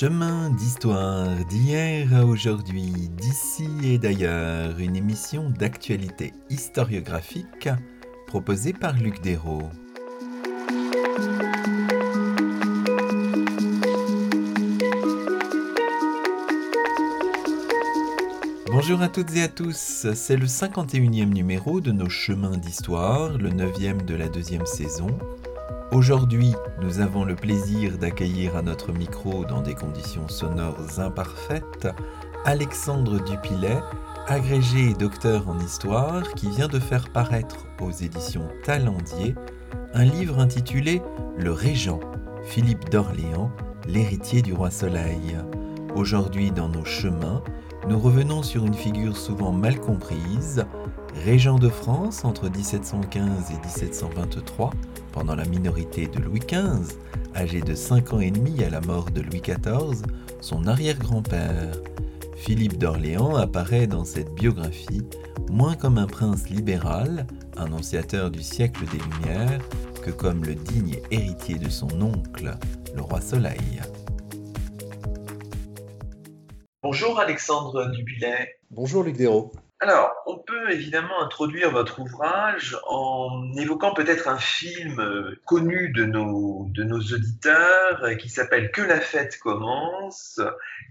Chemin d'histoire d'hier à aujourd'hui, d'ici et d'ailleurs, une émission d'actualité historiographique proposée par Luc Dérault. Bonjour à toutes et à tous, c'est le 51e numéro de nos chemins d'histoire, le 9e de la deuxième saison. Aujourd'hui, nous avons le plaisir d'accueillir à notre micro dans des conditions sonores imparfaites Alexandre Dupilet, agrégé et docteur en histoire, qui vient de faire paraître aux éditions Talendier un livre intitulé Le Régent, Philippe d'Orléans, l'héritier du roi Soleil. Aujourd'hui, dans nos chemins, nous revenons sur une figure souvent mal comprise, régent de France entre 1715 et 1723, pendant la minorité de Louis XV, âgé de 5 ans et demi à la mort de Louis XIV, son arrière-grand-père. Philippe d'Orléans apparaît dans cette biographie moins comme un prince libéral, annonciateur du siècle des Lumières, que comme le digne héritier de son oncle, le roi Soleil. Bonjour Alexandre Dubilet. Bonjour Luc Dérault. Alors, on peut évidemment introduire votre ouvrage en évoquant peut-être un film euh, connu de nos, de nos auditeurs euh, qui s'appelle Que la fête commence,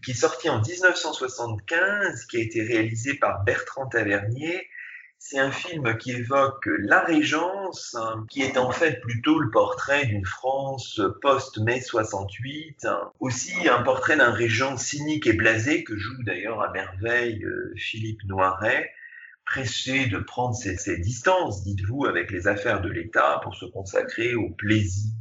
qui est sorti en 1975, qui a été réalisé par Bertrand Tavernier c'est un film qui évoque la Régence, qui est en fait plutôt le portrait d'une France post-mai 68, hein. aussi un portrait d'un régent cynique et blasé que joue d'ailleurs à merveille euh, Philippe Noiret, pressé de prendre ses, distances, dites-vous, avec les affaires de l'État pour se consacrer au plaisir.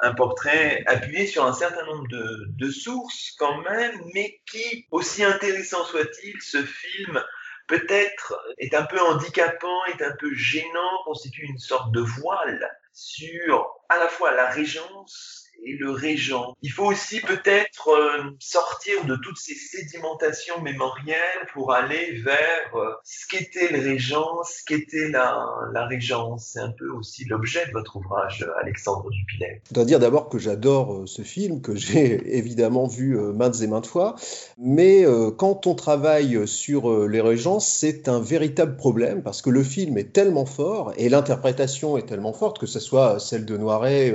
Un portrait appuyé sur un certain nombre de sources quand même, mais qui, aussi intéressant soit-il, ce film peut-être est un peu handicapant, est un peu gênant, constitue une sorte de voile sur à la fois la régence et le régent. Il faut aussi peut-être euh, sortir de toutes ces sédimentations mémorielles pour aller vers euh, ce qu'était le régent, ce qu'était la, la régence. C'est un peu aussi l'objet de votre ouvrage, Alexandre Dupilet. Je dois dire d'abord que j'adore euh, ce film, que j'ai évidemment vu maintes et maintes fois, mais quand on travaille sur les régences, c'est un véritable problème parce que le film est tellement fort et l'interprétation est tellement forte, que ce soit celle de Noiret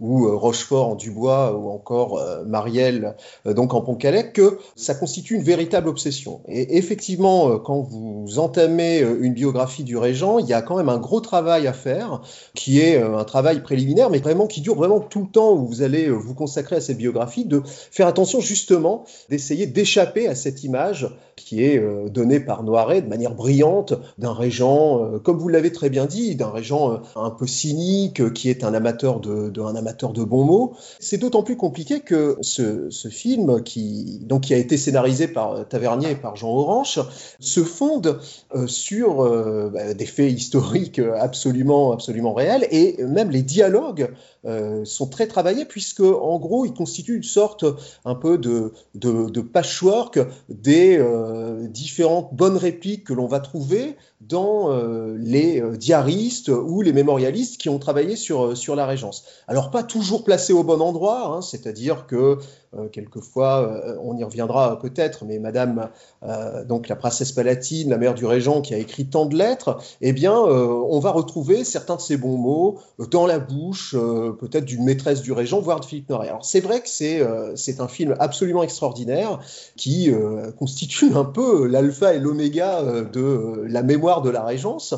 ou Rochefort en Dubois ou encore euh, Marielle euh, donc en Pontcalais que ça constitue une véritable obsession. Et effectivement, euh, quand vous entamez une biographie du régent, il y a quand même un gros travail à faire qui est un travail préliminaire, mais vraiment qui dure vraiment tout le temps où vous allez vous consacrer à cette biographie, de faire attention justement d'essayer d'échapper à cette image qui est donnée par Noiret de manière brillante d'un régent, comme vous l'avez très bien dit, d'un régent un peu cynique, qui est un amateur de, un amateur de bons mots, c'est d'autant plus compliqué que ce, film, qui, a été scénarisé par Tavernier et par Jean Orange, se fonde euh, sur euh, bah, des faits historiques absolument, absolument réels, et même les dialogues euh, sont très travaillés, puisque en gros, ils constituent une sorte un peu de, de, patchwork des différentes bonnes répliques que l'on va trouver dans les diaristes ou les mémorialistes qui ont travaillé sur, sur la Régence. Alors, pas toujours placés au bon endroit, hein, c'est-à-dire que euh, quelquefois, euh, on y reviendra peut-être, mais Madame, euh, donc la princesse Palatine, la mère du régent, qui a écrit tant de lettres, eh bien, on va retrouver certains de ces bons mots dans la bouche, peut-être d'une maîtresse du régent, voire de Philippe Noiret. Alors c'est vrai que c'est c'est un film absolument extraordinaire qui constitue un peu l'alpha et l'oméga de la mémoire de la régence,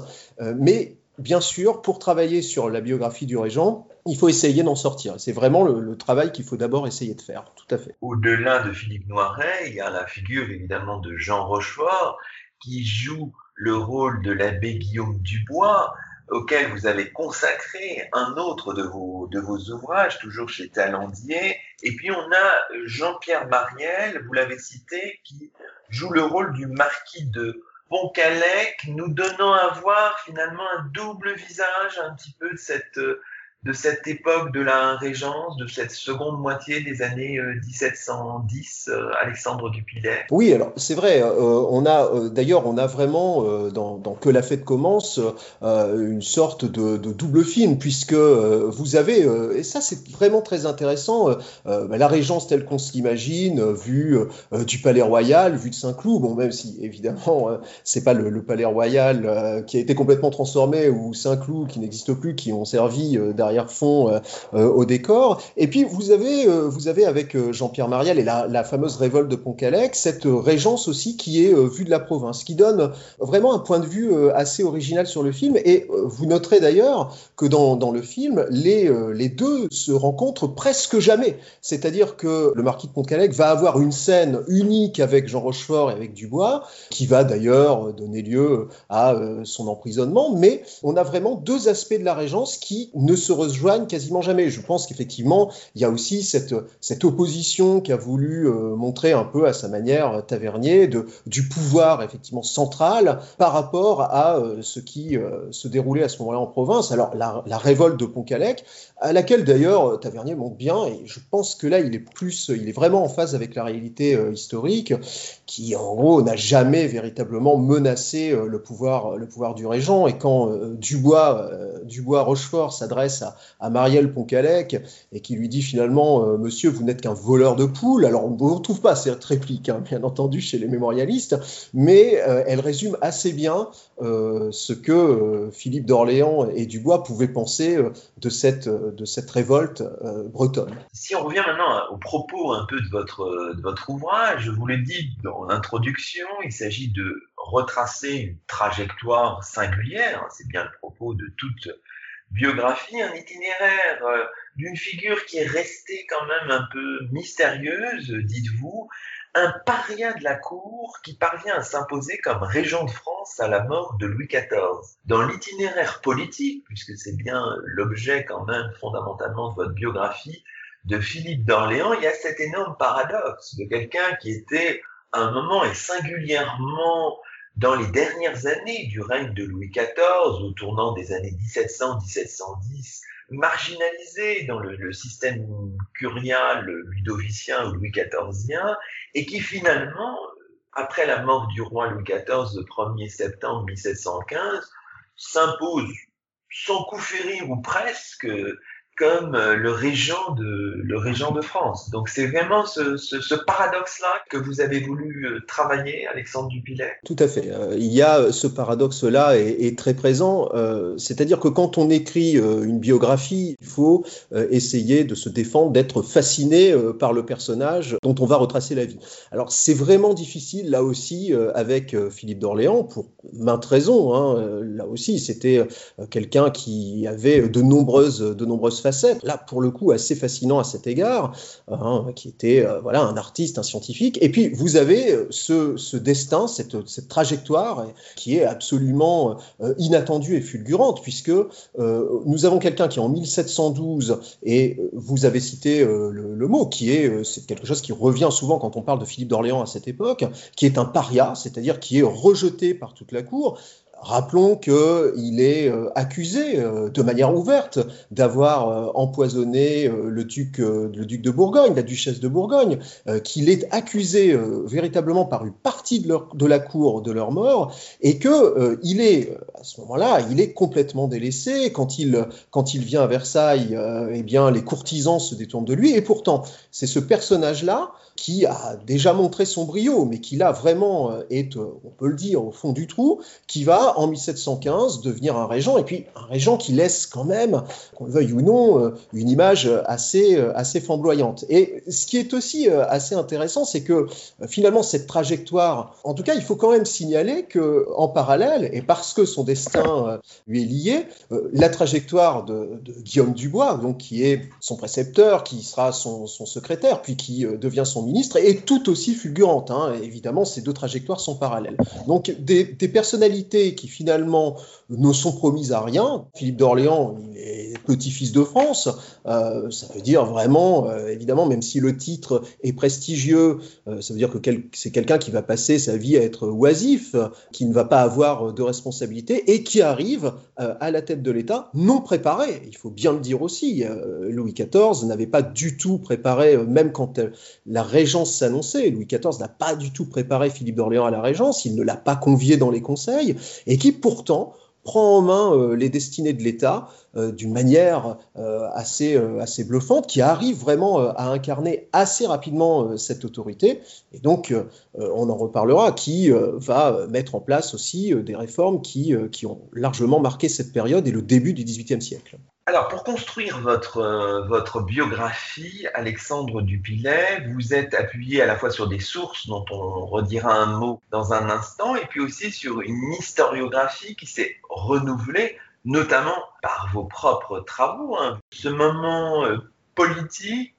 mais bien sûr, pour travailler sur la biographie du régent, il faut essayer d'en sortir. C'est vraiment le, travail qu'il faut d'abord essayer de faire, tout à fait. Au-delà de Philippe Noiret, il y a la figure évidemment de Jean Rochefort qui joue le rôle de l'abbé Guillaume Dubois, auquel vous avez consacré un autre de vos, de vos ouvrages, toujours chez Talendier. Et puis on a Jean-Pierre Mariel, vous l'avez cité, qui joue le rôle du marquis de Pontcalec, nous donnant à voir finalement un double visage un petit peu de cette de cette époque de la Régence, de cette seconde moitié des années 1710, euh, euh, Alexandre Dupilet Oui, alors c'est vrai. Euh, on a d'ailleurs, on a vraiment dans, Que la fête commence une sorte de, double film puisque vous avez et ça c'est vraiment très intéressant. La Régence telle qu'on s'imagine, vue du Palais Royal, vue de Saint-Cloud. Bon, même si évidemment c'est pas le, Palais Royal qui a été complètement transformé ou Saint-Cloud qui n'existe plus, qui ont servi derrière fond euh, euh, au décor. Et puis vous avez, euh, vous avez avec Jean-Pierre Mariel et la, fameuse révolte de Pont-Calec, cette régence aussi qui est vue de la province, qui donne vraiment un point de vue assez original sur le film. Et vous noterez d'ailleurs que dans, dans, le film, les, les deux se rencontrent presque jamais. C'est-à-dire que le marquis de Pont-Calec va avoir une scène unique avec Jean Rochefort et avec Dubois, qui va d'ailleurs donner lieu à son emprisonnement, mais on a vraiment deux aspects de la régence qui ne se rejoignent quasiment jamais. Je pense qu'effectivement, il y a aussi cette, cette opposition qu'a voulu euh, montrer un peu à sa manière euh, Tavernier du pouvoir effectivement central par rapport à euh, ce qui se déroulait à ce moment-là en province. Alors la, révolte de Pont-Calec, à laquelle d'ailleurs Tavernier montre bien, et je pense que là il est plus, il est vraiment en phase avec la réalité historique, qui en gros n'a jamais véritablement menacé le pouvoir, le pouvoir du régent. Et quand Dubois, Dubois Rochefort s'adresse à à, Marielle Poncalec et qui lui dit finalement euh, Monsieur, vous n'êtes qu'un voleur de poules. Alors on ne retrouve pas cette réplique, hein, bien entendu, chez les mémorialistes, mais euh, elle résume assez bien euh, ce que Philippe d'Orléans et Dubois pouvaient penser de, cette, de cette révolte bretonne. Si on revient maintenant au propos un peu de votre, de votre ouvrage, je vous l'ai dit dans l'introduction, il s'agit de retracer une trajectoire singulière, c'est bien le propos de toute biographie, un itinéraire euh, d'une figure qui est restée quand même un peu mystérieuse, dites-vous, un paria de la cour qui parvient à s'imposer comme régent de France à la mort de Louis XIV. Dans l'itinéraire politique, puisque c'est bien l'objet quand même fondamentalement de votre biographie, de Philippe d'Orléans, il y a cet énorme paradoxe de quelqu'un qui était à un moment et singulièrement dans les dernières années du règne de Louis XIV, au tournant des années 1700-1710, marginalisé dans le, système curial ludovicien ou Louis XIVien, et qui finalement, après la mort du roi Louis XIV le 1er septembre 1715, s'impose sans coup férir ou presque comme euh, le régent de, France. Donc c'est vraiment ce, paradoxe-là que vous avez voulu euh, travailler, Alexandre Dupilet Tout à fait. Euh, il y a ce paradoxe-là est, très présent. C'est-à-dire que quand on écrit une biographie, il faut essayer de se défendre, d'être fasciné par le personnage dont on va retracer la vie. Alors c'est vraiment difficile là aussi avec Philippe d'Orléans pour maintes raisons. Hein. Là aussi, c'était quelqu'un qui avait de nombreuses, de nombreuses là pour le coup assez fascinant à cet égard, hein, qui était euh, voilà un artiste, un scientifique. Et puis vous avez euh, ce, destin, cette, trajectoire qui est absolument euh, inattendue et fulgurante, puisque nous avons quelqu'un qui en 1712, et vous avez cité le, mot, qui est, quelque chose qui revient souvent quand on parle de Philippe d'Orléans à cette époque, qui est un paria, c'est-à-dire qui est rejeté par toute la cour, Rappelons qu'il est euh, accusé euh, de manière ouverte d'avoir euh, empoisonné le duc, le duc de Bourgogne, la duchesse de Bourgogne, qu'il est accusé véritablement par une partie de, la cour de leur mort, et que il est à ce moment-là, il est complètement délaissé. Quand il, quand il vient à Versailles, eh bien les courtisans se détournent de lui, et pourtant c'est ce personnage-là qui a déjà montré son brio, mais qui là vraiment est, on peut le dire, au fond du trou, qui va en 1715 devenir un régent, et puis un régent qui laisse quand même, qu'on le veuille ou non, euh, une image assez, euh, assez flamboyante. Et ce qui est aussi euh, assez intéressant, c'est que finalement cette trajectoire, en tout cas il faut quand même signaler que en parallèle, et parce que son destin lui est lié, la trajectoire de, Guillaume Dubois, donc qui est son précepteur, qui sera son, secrétaire, puis qui devient son ministre, est tout aussi fulgurante. Hein. Évidemment, ces deux trajectoires sont parallèles. Donc des, personnalités qui finalement ne sont promises à rien. Philippe d'Orléans, il est petit-fils de France, euh, ça veut dire vraiment, euh, évidemment, même si le titre est prestigieux, euh, ça veut dire que c'est quelqu'un qui va passer sa vie à être oisif, qui ne va pas avoir de responsabilité, et, qui arrive à la tête de l'État non préparé. Il faut bien le dire aussi. Louis XIV n'avait pas du tout préparé, même quand la régence s'annonçait, Louis XIV n'a pas du tout préparé Philippe d'Orléans à la régence, il ne l'a pas convié dans les conseils, et qui pourtant prend en main euh, les destinées de l'État d'une manière euh, assez, assez bluffante, qui arrive vraiment à incarner assez rapidement cette autorité. Et donc, on en reparlera, qui va mettre en place aussi des réformes qui, qui ont largement marqué cette période et le début du XVIIIe siècle. Alors, pour construire votre, euh, votre biographie, Alexandre Dupilet, vous êtes appuyé à la fois sur des sources dont on redira un mot dans un instant, et puis aussi sur une historiographie qui s'est renouvelée, notamment par vos propres travaux. Hein. Ce moment euh, politique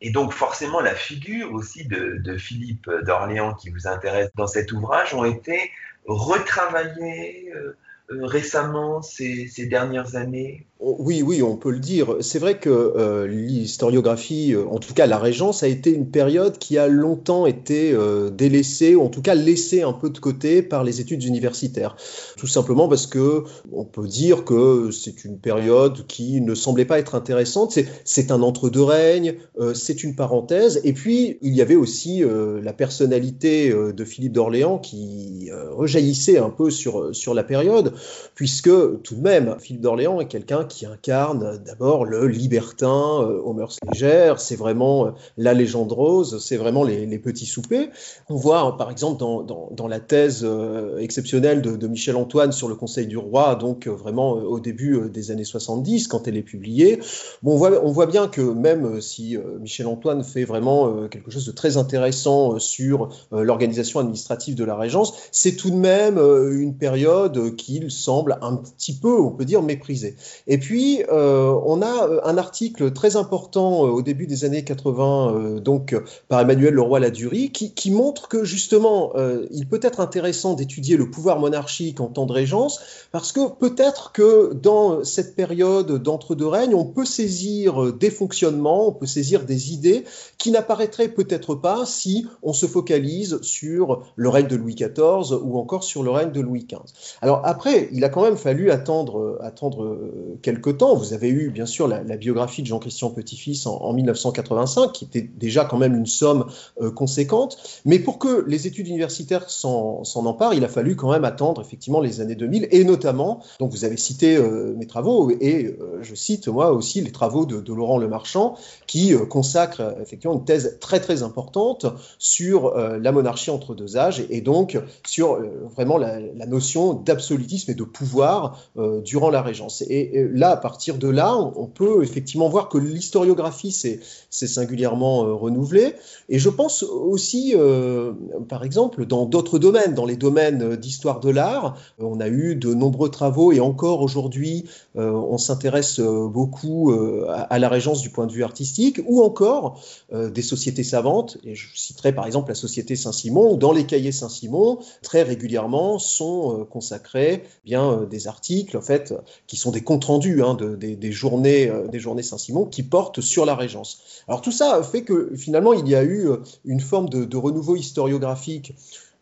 et donc forcément la figure aussi de, Philippe d'Orléans qui vous intéresse dans cet ouvrage ont été retravaillés, euh, euh, récemment, ces, dernières années? Oui, oui, on peut le dire. C'est vrai que euh, l'historiographie, euh, en tout cas la Régence, a été une période qui a longtemps été euh, délaissée, ou en tout cas laissée un peu de côté par les études universitaires. Tout simplement parce que on peut dire que c'est une période qui ne semblait pas être intéressante. C'est un entre-deux règnes, c'est une parenthèse. Et puis, il y avait aussi la personnalité de Philippe d'Orléans qui rejaillissait un peu sur, sur la période puisque tout de même, Philippe d'Orléans est quelqu'un qui incarne d'abord le libertin euh, aux mœurs légères, c'est vraiment euh, la légende rose, c'est vraiment les, petits soupers. On voit par exemple dans, la thèse euh, exceptionnelle de, Michel Antoine sur le Conseil du Roi, donc vraiment au début des années 70, quand elle est publiée, on, voit, bien que même si Michel Antoine fait vraiment quelque chose de très intéressant sur l'organisation administrative de la Régence, c'est tout de même une période qui semble un petit peu, on peut dire, méprisé. Et puis, euh, on a euh, un article très important euh, au début des années 80, donc par Emmanuel Leroy-Ladurie, qui, qui, montre que justement, il peut être intéressant d'étudier le pouvoir monarchique en temps de régence, parce que peut-être que dans cette période d'entre-deux règnes, on peut saisir des fonctionnements, on peut saisir des idées qui n'apparaîtraient peut-être pas si on se focalise sur le règne de Louis XIV ou encore sur le règne de Louis XV. Alors après, il a quand même fallu attendre, attendre euh, quelques temps. Vous avez eu, bien sûr, la, biographie de Jean-Christian Petit-Fils en, 1985, qui était déjà quand même une somme euh, conséquente. Mais pour que les études universitaires s'en emparent, il a fallu quand même attendre effectivement les années 2000, et notamment, donc vous avez cité mes travaux, et je cite moi aussi les travaux de, Laurent Lemarchand, qui consacre effectivement une thèse très très importante sur la monarchie entre deux âges, et donc sur vraiment la, notion d'absolutisme et de pouvoir euh, durant la Régence. Et, là, à partir de là, on, peut effectivement voir que l'historiographie s'est singulièrement euh, renouvelée. Et je pense aussi, euh, par exemple, dans d'autres domaines, dans les domaines d'histoire de l'art, on a eu de nombreux travaux et encore aujourd'hui, on s'intéresse beaucoup à, la Régence du point de vue artistique, ou encore des sociétés savantes. Et je citerai par exemple la Société Saint-Simon, où dans les cahiers Saint-Simon, très régulièrement sont consacrés bien euh, des articles en fait qui sont des comptes rendus hein, des, journées euh, journées Saint-Simon qui portent sur la Régence. Alors tout ça fait que finalement il y a eu euh, une forme de renouveau historiographique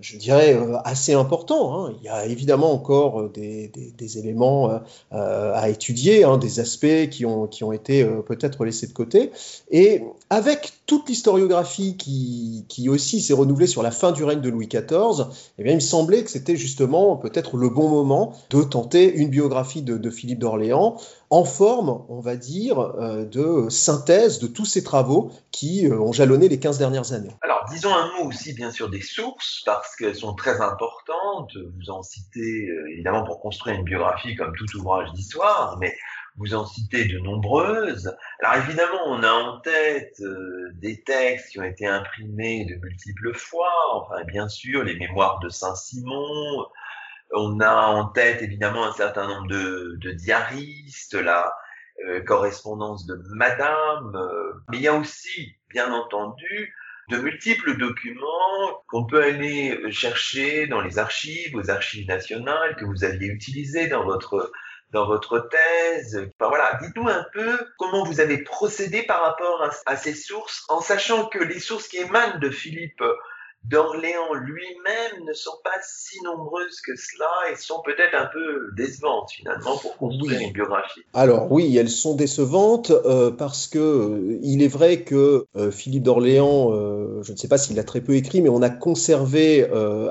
je dirais, euh, assez important. Hein. Il y a évidemment encore euh, des, éléments euh, à étudier, hein, des aspects qui ont, qui ont été peut-être laissés de côté. Et avec toute l'historiographie qui, qui aussi s'est renouvelée sur la fin du règne de Louis XIV, eh bien, il me semblait que c'était justement peut-être le bon moment de tenter une biographie de, de Philippe d'Orléans en forme, on va dire, euh, de synthèse de tous ces travaux qui euh, ont jalonné les 15 dernières années. Alors, disons un mot aussi, bien sûr, des sources, parce qu'elles sont très importantes. Vous en citez, euh, évidemment, pour construire une biographie comme tout ouvrage d'histoire, mais vous en citez de nombreuses. Alors évidemment, on a en tête des textes qui ont été imprimés de multiples fois, enfin bien sûr les mémoires de Saint-Simon, on a en tête évidemment un certain nombre de, de diaristes, la euh, correspondance de Madame, euh, mais il y a aussi, bien entendu, de multiples documents qu'on peut aller chercher dans les archives, aux archives nationales que vous aviez utilisées dans votre dans votre thèse. Enfin, voilà, dites-nous un peu comment vous avez procédé par rapport à, à, ces sources, en sachant que les sources qui émanent de Philippe d'Orléans lui-même ne sont pas si nombreuses que cela et sont peut-être un peu décevantes finalement pour construire une biographie. Alors oui, elles sont décevantes euh, parce que euh, il est vrai que euh, Philippe d'Orléans, je ne sais pas s'il a très peu écrit, mais on a conservé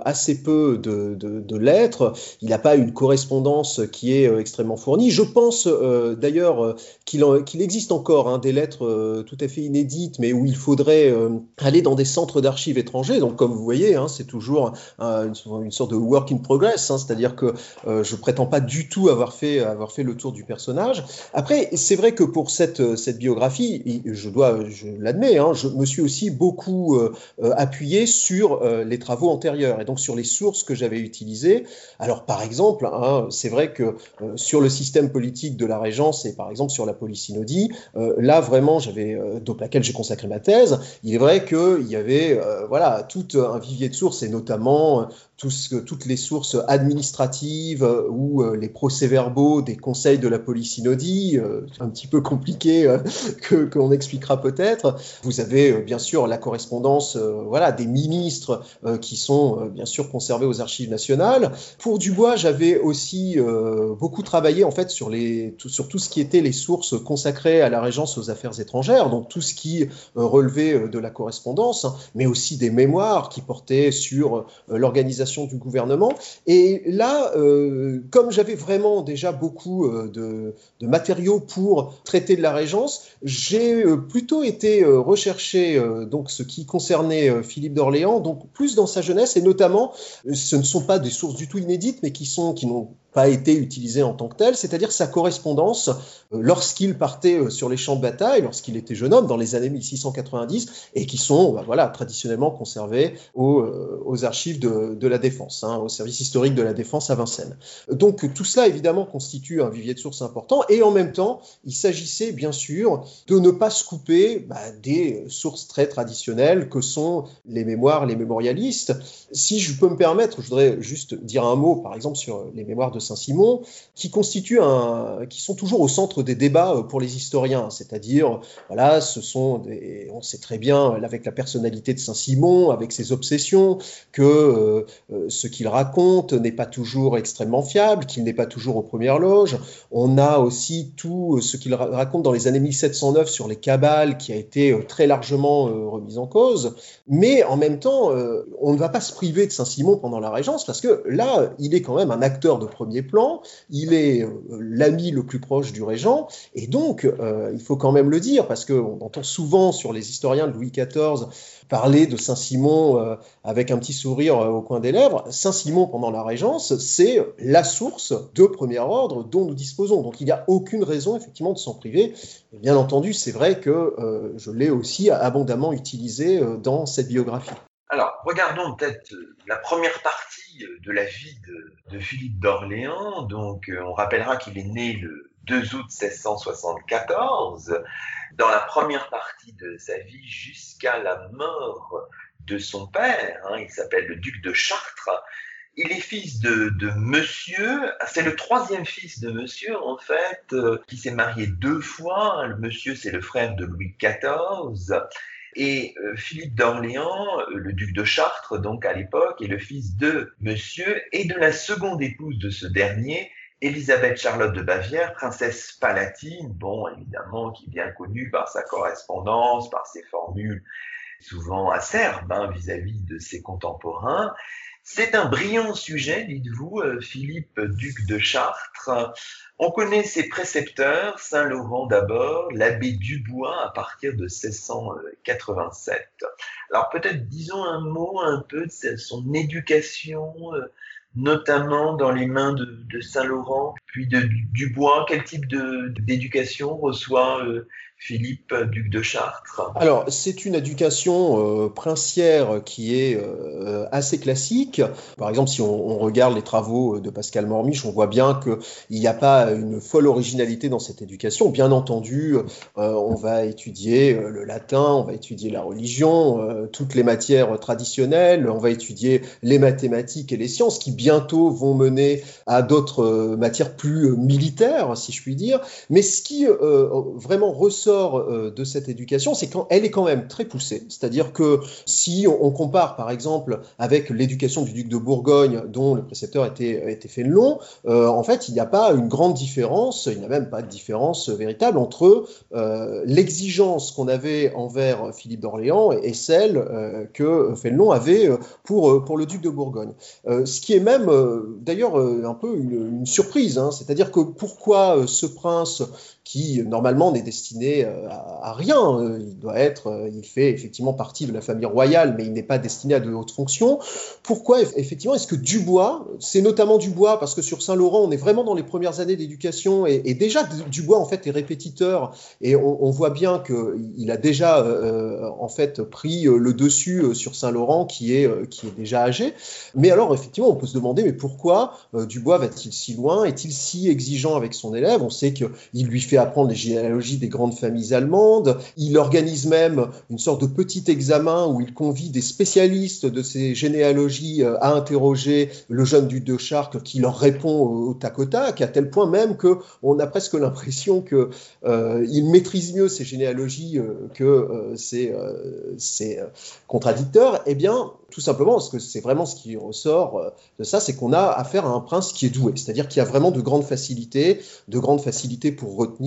assez peu de, de lettres. Il n'a pas une correspondance qui est extrêmement fournie. Je pense d'ailleurs qu'il existe encore hein, des lettres tout à fait inédites, mais où il faudrait aller dans des centres d'archives étrangers. Donc comme vous voyez, hein, c'est toujours une, sorte de work in progress, hein, c'est-à-dire que euh, je prétends pas du tout avoir fait, avoir fait le tour du personnage. Après, c'est vrai que pour cette, cette biographie, je dois, je l'admets, hein, je me suis aussi beaucoup euh, euh, appuyé sur les travaux antérieurs et donc sur les sources que j'avais utilisées. Alors par exemple, c'est vrai que sur le système politique de la Régence et par exemple sur la polysynodie, là vraiment, j'avais donc laquelle j'ai consacré ma thèse. Il est vrai qu'il y avait voilà tout un vivier de sources et notamment toutes les sources administratives euh, ou euh, les procès-verbaux des conseils de la polysynodie, euh, un petit peu compliqué que qu'on expliquera peut-être. Vous avez bien sûr la correspondance voilà des ministres qui sont bien sûr conservés aux archives nationales. Pour Dubois, j'avais aussi beaucoup travaillé en fait sur les sur tout ce qui était les sources consacrées à la régence aux affaires étrangères, donc tout ce qui relevait de la correspondance, mais aussi des mémoires qui portaient sur l'organisation du gouvernement. Et là, euh, comme j'avais vraiment déjà beaucoup euh, de, matériaux pour traiter de la régence, j'ai euh, plutôt été rechercher donc ce qui concernait Philippe d'Orléans, donc plus dans sa jeunesse et notamment, ce ne sont pas des sources du tout inédites, mais qui sont qui n'ont pas été utilisé en tant que tel, c'est-à-dire sa correspondance lorsqu'il partait sur les champs de bataille, lorsqu'il était jeune homme, dans les années 1690, et qui sont bah, voilà, traditionnellement conservés aux, aux archives de, de, la défense, hein, au service historique de la défense à Vincennes. Donc tout cela, évidemment, constitue un vivier de sources important, et en même temps, il s'agissait bien sûr de ne pas se couper bah, des sources très traditionnelles que sont les mémoires, les mémorialistes. Si je peux me permettre, je voudrais juste dire un mot, par exemple, sur les mémoires de Saint-Simon, qui constituent un, qui sont toujours au centre des débats pour les historiens. C'est-à-dire, voilà, ce sont des, on sait très bien, avec la personnalité de Saint-Simon, avec ses obsessions, que euh, ce qu'il raconte n'est pas toujours extrêmement fiable, qu'il n'est pas toujours aux premières loges. On a aussi tout ce qu'il raconte dans les années 1709 sur les cabales, qui a été très largement remis en cause. Mais en même temps, on ne va pas se priver de Saint-Simon pendant la Régence, parce que là, il est quand même un acteur de premier plan, il est euh, l'ami le plus proche du régent, et donc euh, il faut quand même le dire, parce qu'on entend souvent sur les historiens de Louis XIV parler de Saint-Simon euh, avec un petit sourire au coin des lèvres. Saint-Simon, pendant la Régence, c'est la source de premier ordre dont nous disposons. Donc il n'y a aucune raison, effectivement, de s'en priver. Bien entendu, c'est vrai que je l'ai aussi abondamment utilisé dans cette biographie. Alors, regardons peut-être la première partie de la vie de, Philippe d'Orléans. Donc, euh, on rappellera qu'il est né le 2 août 1674. Dans la première partie de sa vie, jusqu'à la mort de son père, hein, il s'appelle le duc de Chartres, il est fils de, monsieur, c'est le troisième fils de monsieur en fait, euh, qui s'est marié deux fois. Le monsieur, c'est le frère de Louis XIV. Et euh, Philippe d'Orléans, euh, le duc de Chartres, donc à l'époque, est le fils de monsieur et de la seconde épouse de ce dernier, Élisabeth Charlotte de Bavière, princesse palatine, bon, évidemment, qui est bien connue par sa correspondance, par ses formules souvent acerbes hein, vis-à-vis de ses contemporains. C'est un brillant sujet, dites-vous, euh, Philippe, duc de Chartres. On connaît ses précepteurs, Saint Laurent d'abord, l'abbé Dubois à partir de 1687. Alors peut-être disons un mot un peu de son éducation, euh, notamment dans les mains de, Saint Laurent, puis de Dubois. Quel type d'éducation reçoit euh, Philippe, duc de Chartres Alors, c'est une éducation euh, princière qui est euh, assez classique. Par exemple, si on, regarde les travaux de Pascal Mormiche, on voit bien qu'il n'y a pas une folle originalité dans cette éducation. Bien entendu, euh, on va étudier le latin, on va étudier la religion, toutes les matières traditionnelles, on va étudier les mathématiques et les sciences qui bientôt vont mener à d'autres matières plus militaires, si je puis dire. Mais ce qui vraiment ressort ressort de cette éducation, c'est qu'elle est quand même très poussée. C'est-à-dire que si on, compare, par exemple, avec l'éducation du duc de Bourgogne, dont le précepteur était, était Fénelon, en fait, il n'y a pas une grande différence, il n'y a même pas de différence véritable entre l'exigence qu'on avait envers Philippe d'Orléans et, celle que Fénelon avait pour, pour le duc de Bourgogne. ce qui est même, d'ailleurs, un peu une, surprise, hein. c'est-à-dire que pourquoi ce prince qui normalement n'est destiné euh, à, rien. Euh, il doit être, euh, il fait effectivement partie de la famille royale, mais il n'est pas destiné à de hautes fonctions. Pourquoi effectivement est-ce que Dubois, c'est notamment Dubois parce que sur Saint-Laurent, on est vraiment dans les premières années d'éducation et, déjà Dubois en fait est répétiteur et on, voit bien que il a déjà en fait pris le dessus sur Saint-Laurent qui est qui est déjà âgé. Mais alors effectivement, on peut se demander mais pourquoi Dubois va-t-il si loin? Est-il si exigeant avec son élève? On sait qu'il lui fait apprendre les généalogies des grandes familles allemandes. Il organise même une sorte de petit examen où il convie des spécialistes de ces généalogies euh, à interroger le jeune duc de Chartres qui leur répond au tac au tac, à tel point même que on a presque l'impression que euh, maîtrise mieux ces généalogies euh, que ses, ses contradicteurs. Eh bien, tout simplement parce que c'est vraiment ce qui ressort de ça, c'est qu'on a affaire à un prince qui est doué, c'est-à-dire qui a vraiment de grandes facilités, de grandes facilités pour retenir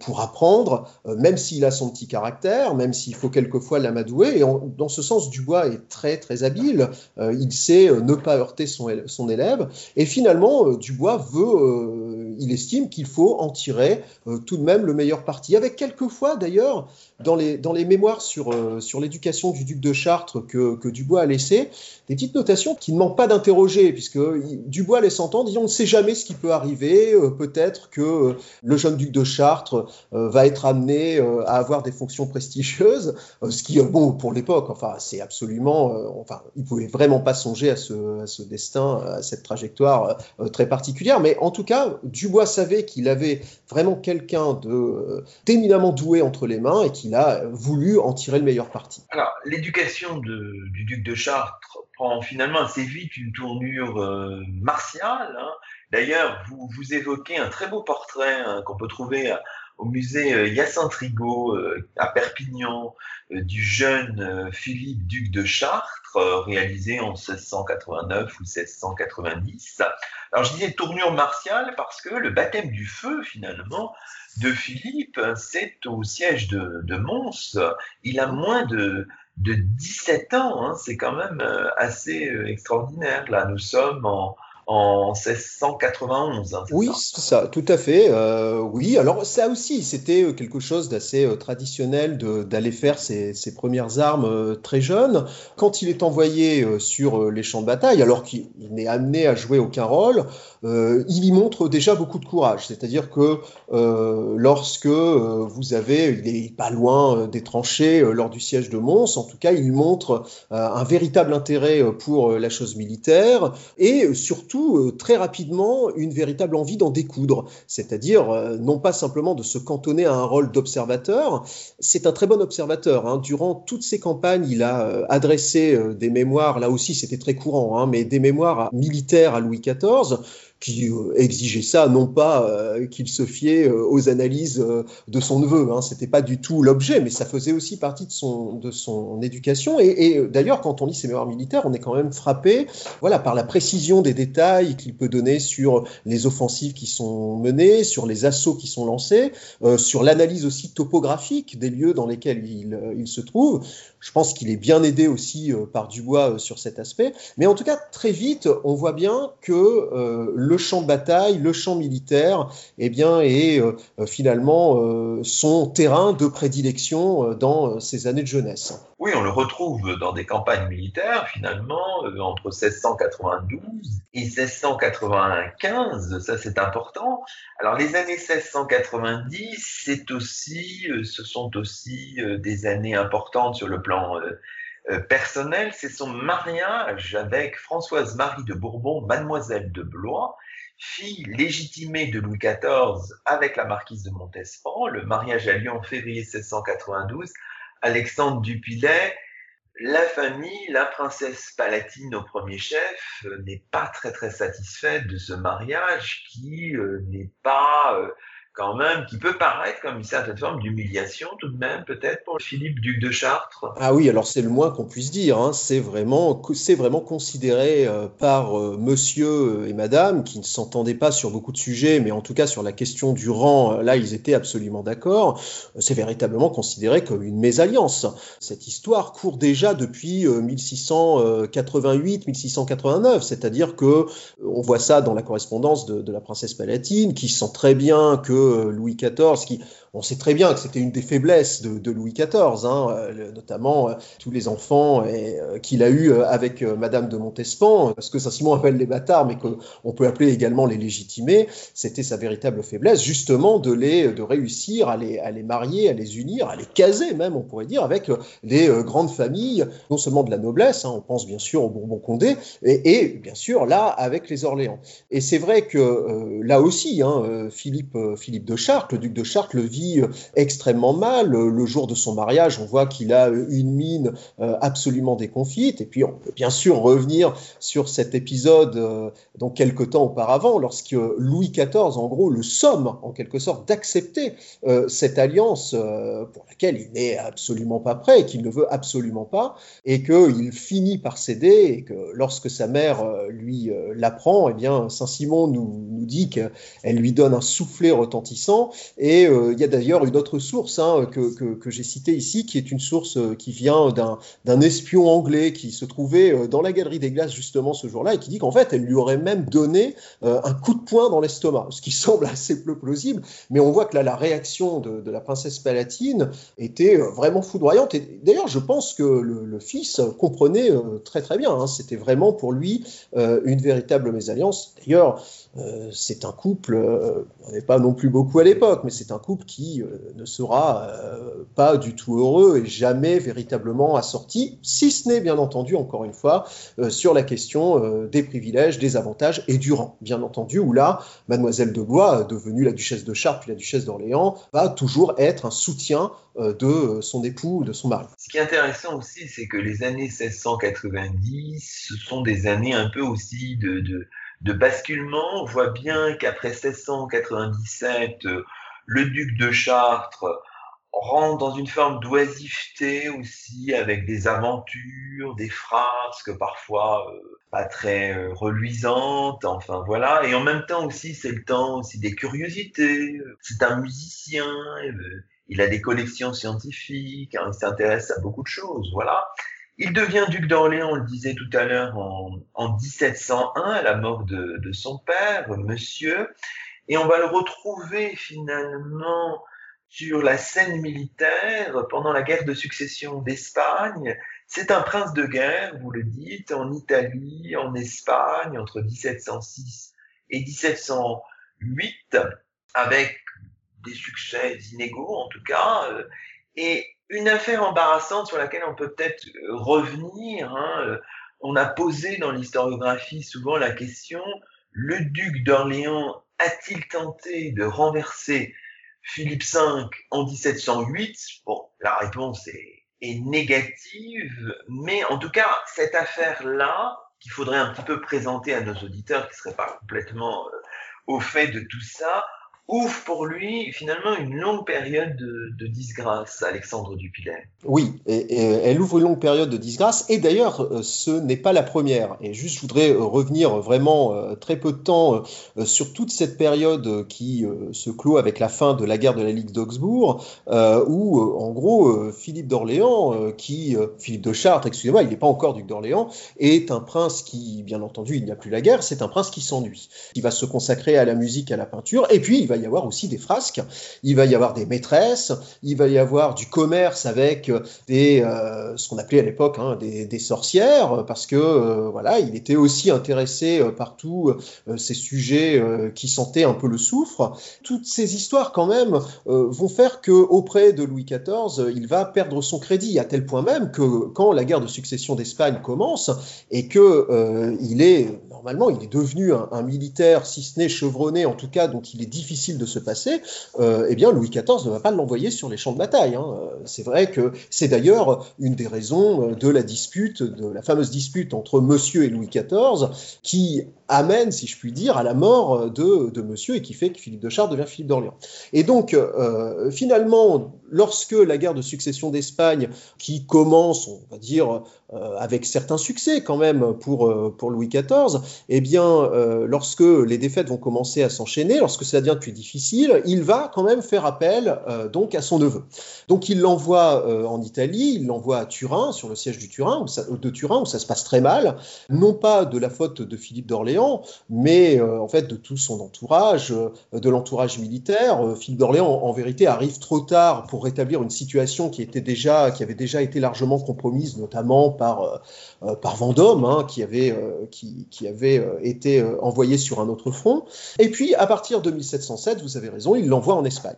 pour apprendre, euh, même s'il a son petit caractère, même s'il faut quelquefois l'amadouer. Et dans ce sens, Dubois est très très habile. Euh, il sait euh, ne pas heurter son, son élève. Et finalement, Dubois veut, il estime qu'il faut en tirer tout de même le meilleur parti. Avec quelquefois d'ailleurs, dans les, dans les mémoires sur, sur l'éducation du duc de Chartres que, que Dubois a laissé, des petites notations qui ne manquent pas d'interroger, puisque Dubois laisse entendre, on ne sait jamais ce qui peut arriver, peut-être que le jeune duc de Chartres euh, va être amené euh, à avoir des fonctions prestigieuses, euh, ce qui, bon, pour l'époque, enfin, c'est absolument, enfin, il pouvait vraiment pas songer à ce, à ce destin, à cette trajectoire très particulière, mais en tout cas, Dubois savait qu'il avait vraiment quelqu'un d'éminemment doué entre les mains et qu'il voulu en tirer le meilleur parti. Alors, l'éducation du duc de Chartres prend finalement assez vite une tournure martiale. Hein. D'ailleurs, vous, évoquez un très beau portrait hein, qu'on peut trouver euh, au musée euh, Hyacinthe Rigaud euh, à Perpignan du jeune Philippe duc de Chartres, réalisé en 1689 ou 1690. Alors je disais tournure martiale parce que le baptême du feu finalement de Philippe, c'est au siège de, Mons. Il a moins de, de 17 ans, hein. c'est quand même assez extraordinaire. Là, nous sommes en, en 1691. Hein, oui, ça, tout à fait. Euh, oui, alors ça aussi, c'était euh, quelque chose d'assez euh, traditionnel d'aller faire ses, premières armes très jeune. Quand il est envoyé sur les champs de bataille, alors qu'il n'est amené à jouer aucun rôle, il y montre déjà beaucoup de courage. C'est-à-dire que lorsque vous avez, il est pas loin des tranchées lors du siège de Mons, en tout cas, il montre un véritable intérêt pour la chose militaire et surtout euh, très rapidement une véritable envie d'en découdre, c'est-à-dire euh, non pas simplement de se cantonner à un rôle d'observateur, c'est un très bon observateur. Hein. Durant toutes ses campagnes, il a euh, adressé des mémoires, là aussi c'était très courant, hein, mais des mémoires militaires à Louis XIV qui euh, exigeait ça, non pas euh, qu'il se fiait euh, aux analyses de son neveu, hein, c'était pas du tout l'objet, mais ça faisait aussi partie de son, de son éducation. Et, d'ailleurs, quand on lit ses mémoires militaires, on est quand même frappé voilà, par la précision des détails qu'il peut donner sur les offensives qui sont menées, sur les assauts qui sont lancés, sur l'analyse aussi topographique des lieux dans lesquels il, il se trouve. Je pense qu'il est bien aidé aussi par Dubois sur cet aspect. Mais en tout cas, très vite, on voit bien que le le champ de bataille, le champ militaire, eh bien, est euh, finalement euh, son terrain de prédilection euh, dans ces années de jeunesse. Oui, on le retrouve dans des campagnes militaires, finalement, entre 1692 et 1695, ça c'est important. Alors les années 1690, c'est aussi, ce sont aussi des années importantes sur le plan personnel, c'est son mariage avec Françoise Marie de Bourbon, mademoiselle de Blois, fille légitimée de Louis XIV avec la marquise de Montespan. Le mariage a lieu en février 1692. Alexandre Dupilet, la famille, la princesse palatine au premier chef, euh, n'est pas très très satisfaite de ce mariage qui euh, n'est pas euh, quand même, qui peut paraître comme une certaine forme d'humiliation tout de même, peut-être pour Philippe, duc de Chartres? Ah oui, alors c'est le moins qu'on puisse dire. Hein. C'est vraiment, c'est vraiment considéré euh, par euh, Monsieur et Madame qui ne s'entendaient pas sur beaucoup de sujets, mais en tout cas sur la question du rang, là ils étaient absolument d'accord. C'est véritablement considéré comme une mésalliance. Cette histoire court déjà depuis 1688-1689, c'est-à-dire que on voit ça dans la correspondance de la princesse palatine, qui sent très bien que euh, Louis XIV, qui on sait très bien que c'était une des faiblesses de, Louis XIV, hein, euh, notamment euh, tous les enfants qu'il a eu avec Madame de Montespan, ce que Saint-Simon appelle les bâtards, mais qu'on peut appeler également les légitimés. C'était sa véritable faiblesse, justement, de les de réussir à les, à les marier, à les unir, à les caser même, on pourrait dire, avec les grandes familles, non seulement de la noblesse, hein, on pense bien sûr au Bourbon-Condé, et, et, bien sûr là avec les Orléans. Et c'est vrai que là aussi, hein, Philippe Philippe de Chartres, le duc de Chartres, le vit euh, extrêmement mal. Le jour de son mariage, on voit qu'il a une mine euh, absolument déconfite. Et puis, on peut bien sûr revenir sur cet épisode, euh, donc quelques temps auparavant, lorsque Louis XIV, en gros, le somme, en quelque sorte, d'accepter cette alliance pour laquelle il n'est absolument pas prêt et qu'il ne veut absolument pas, et qu'il finit par céder, et que lorsque sa mère lui l'apprend, eh bien, Saint-Simon nous, dit qu'elle lui donne un soufflet Et euh, il y a d'ailleurs une autre source hein, que, que, j'ai citée ici, qui est une source euh, qui vient d'un espion anglais qui se trouvait euh, dans la galerie des glaces justement ce jour-là et qui dit qu'en fait, elle lui aurait même donné un coup de poing dans l'estomac, ce qui semble assez peu plausible. Mais on voit que là, la réaction de, la princesse palatine était vraiment foudroyante. Et d'ailleurs, je pense que le, fils comprenait très très bien. Hein. C'était vraiment pour lui une véritable mésalliance. D'ailleurs, euh, c'est un couple, euh, on n'est pas non plus beaucoup à l'époque, mais c'est un couple qui euh, ne sera pas du tout heureux et jamais véritablement assorti, si ce n'est bien entendu, encore une fois, sur la question des privilèges, des avantages et du rang, bien entendu, où là, mademoiselle de Blois, devenue la duchesse de Chartres puis la duchesse d'Orléans, va toujours être un soutien de son époux, de son mari. Ce qui est intéressant aussi, c'est que les années 1690, ce sont des années un peu aussi de de basculement. On voit bien qu'après 1697, euh, le duc de Chartres rentre dans une forme d'oisiveté aussi, avec des aventures, des frasques parfois euh, pas très euh, reluisantes, enfin voilà. Et en même temps aussi, c'est le temps aussi des curiosités. C'est un musicien, il a des collections scientifiques, hein, il s'intéresse à beaucoup de choses, voilà. Il devient duc d'Orléans, on le disait tout à l'heure, en, 1701, à la mort de, son père, monsieur, et on va le retrouver finalement sur la scène militaire pendant la guerre de succession d'Espagne. C'est un prince de guerre, vous le dites, en Italie, en Espagne, entre 1706 et 1708, avec des succès inégaux en tout cas. Et une affaire embarrassante sur laquelle on peut peut-être euh, revenir. Hein, euh, on a posé dans l'historiographie souvent la question le duc d'Orléans a-t-il tenté de renverser Philippe V en 1708 Bon, la réponse est, négative, mais en tout cas, cette affaire-là, qu'il faudrait un petit peu présenter à nos auditeurs qui ne seraient pas complètement euh, au fait de tout ça, ouvre pour lui finalement une longue période de, disgrâce, Alexandre Dupilet. Oui, et, elle ouvre une longue période de disgrâce, et d'ailleurs euh, ce n'est pas la première. Et juste, je voudrais euh, revenir vraiment euh, très peu de temps sur toute cette période qui se clôt avec la fin de la guerre de la Ligue d'Augsbourg, où en gros Philippe d'Orléans, qui Philippe de Chartres, excusez-moi, il n'est pas encore duc d'Orléans, est un prince qui, bien entendu, il n'y a plus la guerre, c'est un prince qui s'ennuie, qui va se consacrer à la musique, à la peinture, et puis il va y avoir aussi des frasques, il va y avoir des maîtresses, il va y avoir du commerce avec des, euh, ce qu'on appelait à l'époque hein, des, sorcières, parce que euh, voilà, il était aussi intéressé euh, par tous ces sujets qui sentaient un peu le soufre. Toutes ces histoires quand même vont faire que auprès de Louis XIV, il va perdre son crédit à tel point même que quand la guerre de succession d'Espagne commence et que il est normalement il est devenu un, un militaire, si ce n'est chevronné en tout cas, dont il est difficile difficile de se passer, euh, eh bien Louis XIV ne va pas l'envoyer sur les champs de bataille. Hein. C'est vrai que c'est d'ailleurs une des raisons de la dispute, de la fameuse dispute entre Monsieur et Louis XIV, qui amène, si je puis dire, à la mort de, de Monsieur et qui fait que Philippe de Chartres devient Philippe d'Orléans. Et donc, euh, finalement, lorsque la guerre de succession d'Espagne, qui commence, on va dire, euh, avec certains succès quand même pour, pour Louis XIV, eh bien, lorsque les défaites vont commencer à s'enchaîner, lorsque ça devient difficile, il va quand même faire appel donc à son neveu. Donc il l'envoie en Italie, il l'envoie à Turin, sur le siège de Turin, où ça se passe très mal, non pas de la faute de Philippe d'Orléans, mais en fait de tout son entourage, de l'entourage militaire. Philippe d'Orléans, en, vérité, arrive trop tard pour rétablir une situation qui, était déjà, qui avait déjà été largement compromise, notamment par, euh, euh, par Vendôme, hein, qui avait, euh, qui, avait été envoyé sur un autre front. Et puis, à partir de 1707, vous avez raison, il l'envoie en Espagne.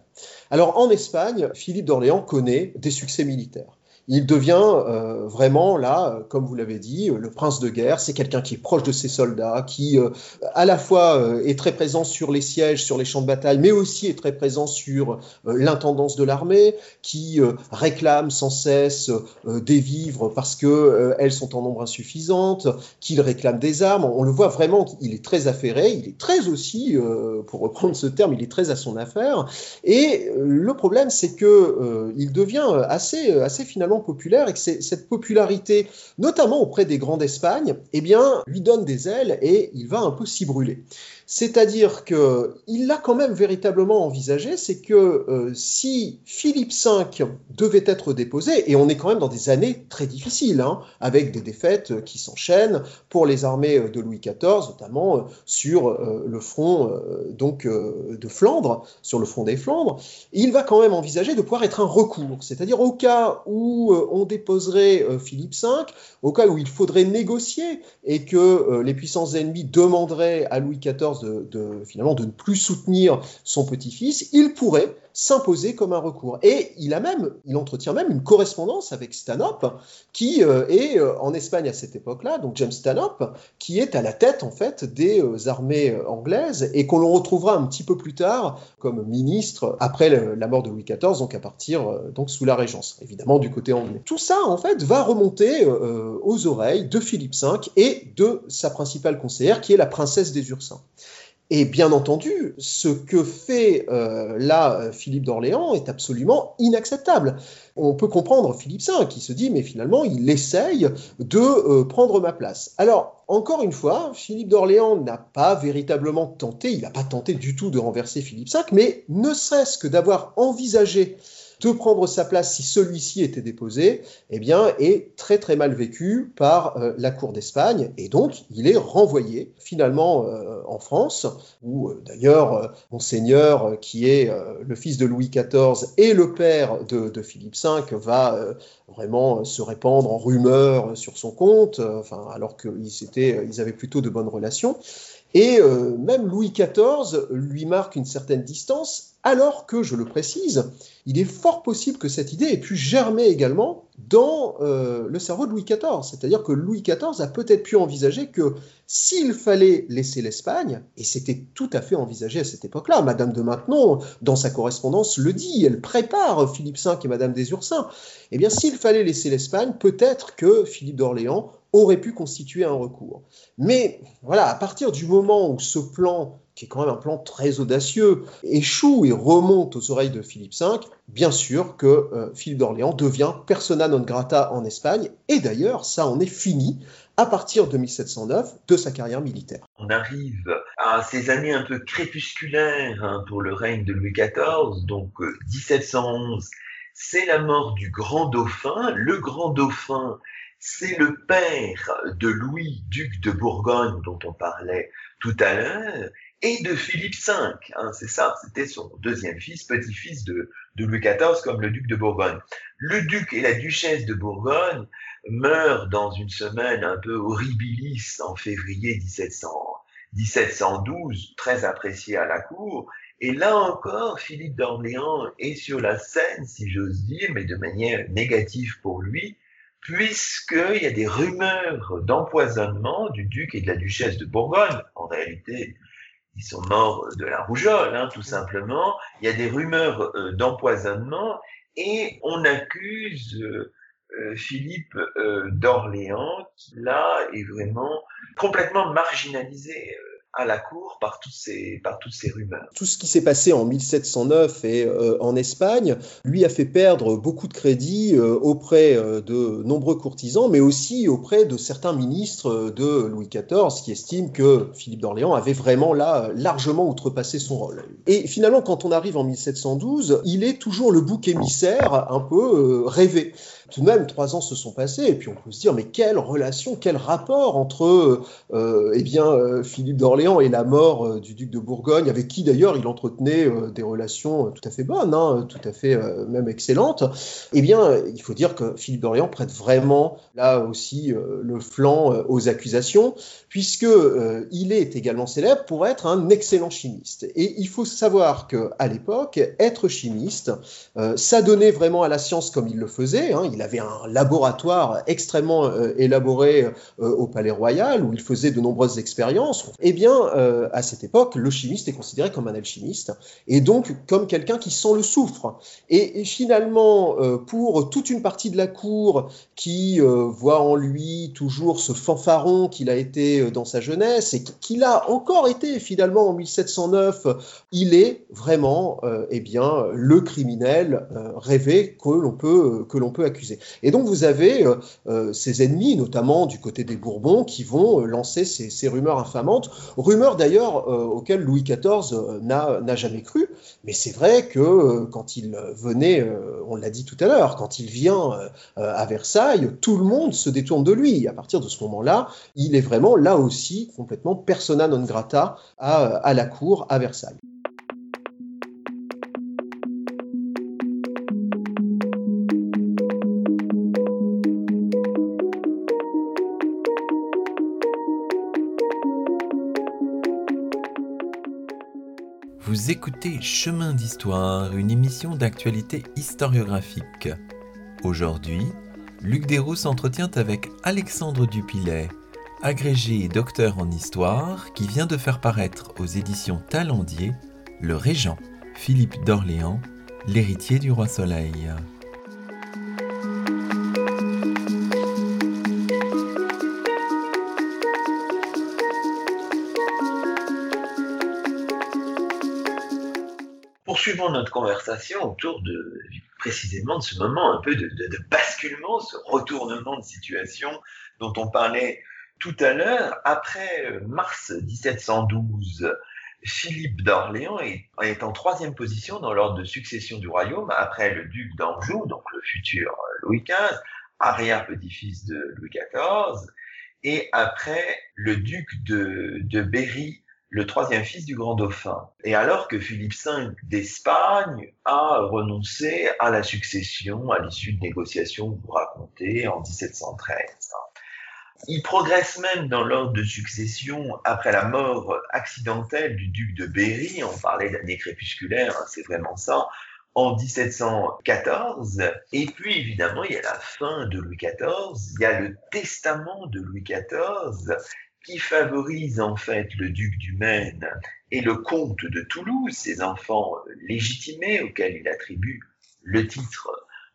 Alors, en Espagne, Philippe d'Orléans connaît des succès militaires il devient euh, vraiment là, comme vous l'avez dit, le prince de guerre. C'est quelqu'un qui est proche de ses soldats, qui euh, à la fois euh, est très présent sur les sièges, sur les champs de bataille, mais aussi est très présent sur l'intendance de l'armée, qui réclame sans cesse des vivres parce que elles sont en nombre insuffisante, qu'il réclame des armes. On le voit vraiment, il est très affairé, il est très aussi, pour reprendre ce terme, il est très à son affaire. Et le problème, c'est que il devient assez, assez finalement populaire et que cette popularité, notamment auprès des grands d'Espagne, eh bien, lui donne des ailes et il va un peu s'y brûler. C'est-à-dire qu'il l'a quand même véritablement envisagé, c'est que euh, si Philippe V devait être déposé, et on est quand même dans des années très difficiles, hein, avec des défaites qui s'enchaînent pour les armées de Louis XIV, notamment euh, sur euh, le front donc de Flandre, sur le front des Flandres, il va quand même envisager de pouvoir être un recours, c'est-à-dire au cas où on déposerait Philippe V, au cas où il faudrait négocier et que les puissances ennemies demanderaient à Louis XIV de, finalement de ne plus soutenir son petit-fils, il pourrait s'imposer comme un recours. Et il a même, il entretient même une correspondance avec Stanhope, qui euh, est euh, en Espagne à cette époque-là, donc James Stanhope, qui est à la tête en fait des euh, armées anglaises et qu'on retrouvera un petit peu plus tard comme ministre après la mort de Louis XIV, donc à partir donc sous la Régence, évidemment du côté Tout ça en fait va remonter aux oreilles de Philippe V et de sa principale conseillère, qui est la princesse des Ursins. Et bien entendu, ce que fait euh, là euh, Philippe d'Orléans est absolument inacceptable. On peut comprendre Philippe V qui se dit mais finalement il essaye de euh, prendre ma place. Alors encore une fois, Philippe d'Orléans n'a pas véritablement tenté, il n'a pas tenté du tout de renverser Philippe V, mais ne serait-ce que d'avoir envisagé de prendre sa place si celui-ci était déposé, eh bien, est très très mal vécu par euh, la cour d'Espagne et donc il est renvoyé finalement euh, en France, où euh, d'ailleurs Monseigneur, qui est le fils de Louis XIV et le père de, Philippe V, va vraiment se répandre en rumeurs sur son compte, enfin, alors qu'ils ils avaient plutôt de bonnes relations. Et même Louis XIV lui marque une certaine distance alors que, je le précise, il est fort possible que cette idée ait pu germer également dans euh, le cerveau de Louis XIV. C'est-à-dire que Louis XIV a peut-être pu envisager que s'il fallait laisser l'Espagne, et c'était tout à fait envisagé à cette époque-là, Madame de Maintenon, dans sa correspondance, le dit, elle prépare Philippe V et Madame des Ursins, eh bien s'il fallait laisser l'Espagne, peut-être que Philippe d'Orléans aurait pu constituer un recours. Mais voilà, à partir du moment où ce plan qui est quand même un plan très audacieux, échoue et remonte aux oreilles de Philippe V, bien sûr que euh, Philippe d'Orléans devient persona non grata en Espagne, et d'ailleurs, ça en est fini à partir de 1709 de sa carrière militaire. On arrive à ces années un peu crépusculaires hein, pour le règne de Louis XIV, donc 1711, euh, c'est la mort du grand dauphin. Le grand dauphin, c'est le père de Louis, duc de Bourgogne, dont on parlait tout à l'heure, et de Philippe V. Hein, c'est ça, c'était son deuxième fils, petit-fils de, Louis XIV, comme le duc de Bourgogne. Le duc et la duchesse de Bourgogne meurent dans une semaine un peu horribilis en février 1712, très apprécié à la cour. Et là encore, Philippe d'Orléans est sur la scène, si j'ose dire, mais de manière négative pour lui, puisqu'il y a des rumeurs d'empoisonnement du duc et de la duchesse de Bourgogne. En réalité, ils sont morts de la rougeole, hein, tout simplement. Il y a des rumeurs d'empoisonnement et on accuse Philippe d'Orléans qui là est vraiment complètement marginalisé à la cour par toutes ces, par toutes ces rumeurs. Tout ce qui s'est passé en 1709 et euh, en Espagne lui a fait perdre beaucoup de crédit euh, auprès euh, de nombreux courtisans, mais aussi auprès de certains ministres de Louis XIV qui estiment que Philippe d'Orléans avait vraiment là largement outrepassé son rôle. Et finalement, quand on arrive en 1712, il est toujours le bouc émissaire un peu rêvé tout de même, trois ans se sont passés, et puis on peut se dire, mais quelle relation, quel rapport entre eh bien, Philippe d'Orléans et la mort euh, du duc de Bourgogne, avec qui d'ailleurs il entretenait des relations tout à fait bonnes, hein, tout à fait même excellentes. Eh bien, il faut dire que Philippe d'Orléans prête vraiment là aussi le flanc aux accusations, puisque il est également célèbre pour être un excellent chimiste. Et il faut savoir qu'à l'époque, être chimiste, ça donnait vraiment à la science comme il le faisait. Hein, il avait un laboratoire extrêmement euh, élaboré euh, au Palais Royal où il faisait de nombreuses expériences. Eh bien, euh, à cette époque, le chimiste est considéré comme un alchimiste et donc comme quelqu'un qui sent le soufre. Et, finalement, pour toute une partie de la cour qui voit en lui toujours ce fanfaron qu'il a été dans sa jeunesse et qu'il a encore été finalement en 1709, il est vraiment, eh bien, le criminel rêvé que l'on peut peut accuser. Et donc vous avez euh, euh, ces ennemis, notamment du côté des Bourbons, qui vont euh, lancer ces, rumeurs infamantes, rumeurs d'ailleurs auxquelles Louis XIV n'a jamais cru, mais c'est vrai que quand il venait, on l'a dit tout à l'heure, quand il vient à Versailles, tout le monde se détourne de lui. À partir de ce moment-là, il est vraiment là aussi complètement persona non grata à la cour à Versailles. Écoutez Chemin d'Histoire, une émission d'actualité historiographique. Aujourd'hui, Luc Dérault s'entretient avec Alexandre Dupilet, agrégé et docteur en histoire, qui vient de faire paraître aux éditions Talendier Le Régent, Philippe d'Orléans, l'héritier du roi Soleil. Poursuivons notre conversation autour de précisément de ce moment un peu de, basculement, ce retournement de situation dont on parlait tout à l'heure. Après euh, mars 1712, Philippe d'Orléans est, en troisième position dans l'ordre de succession du royaume, après le duc d'Anjou, donc le futur Louis XV, arrière-petit-fils de Louis XIV, et après le duc de, de Berry, le troisième fils du grand dauphin. Et alors que Philippe V d'Espagne a renoncé à la succession à l'issue de négociations que vous racontez en 1713. Il progresse même dans l'ordre de succession après la mort accidentelle du duc de Berry. On parlait d'année crépusculaire, hein, c'est vraiment ça en 1714. Et puis, évidemment, il y a la fin de Louis XIV, il y a le testament de Louis XIV, qui favorise en fait le duc du Maine et le comte de Toulouse, ses enfants légitimés auxquels il attribue le titre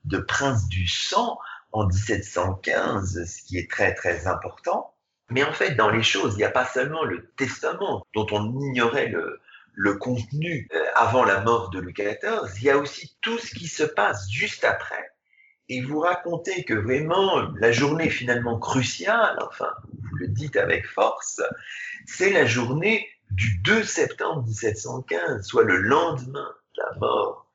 de prince du sang en 1715, ce qui est très très important. Mais en fait, dans les choses, il n'y a pas seulement le testament dont on ignorait le, le contenu euh, avant la mort de Louis XIV, il y a aussi tout ce qui se passe juste après. Et vous racontez que vraiment la journée finalement cruciale, enfin le dites avec force, c'est la journée du 2 septembre 1715, soit le lendemain de la mort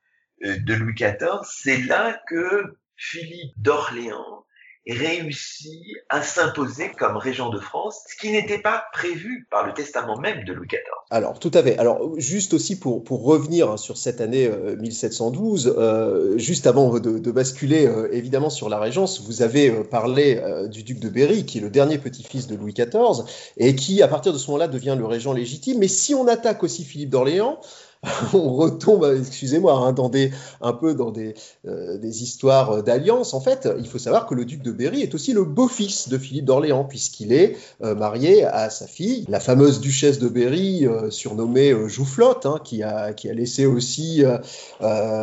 euh, de Louis XIV. C'est là que Philippe d'Orléans réussit à s'imposer comme régent de France, ce qui n'était pas prévu par le testament même de Louis XIV. Alors, tout à fait. Alors, juste aussi pour, pour revenir hein, sur cette année 1712, euh, euh, juste avant de, basculer euh, évidemment sur la régence, vous avez parlé du duc de Berry, qui est le dernier petit-fils de Louis XIV, et qui, à partir de ce moment-là, devient le régent légitime. Mais si on attaque aussi Philippe d'Orléans, on retombe, excusez-moi, hein, un peu dans des, euh, des histoires d'alliance. En fait, il faut savoir que le duc de Berry est aussi le beau-fils de Philippe d'Orléans, puisqu'il est euh, marié à sa fille, la fameuse duchesse de Berry, euh, surnommée Joufflotte, hein, qui, a, laissé aussi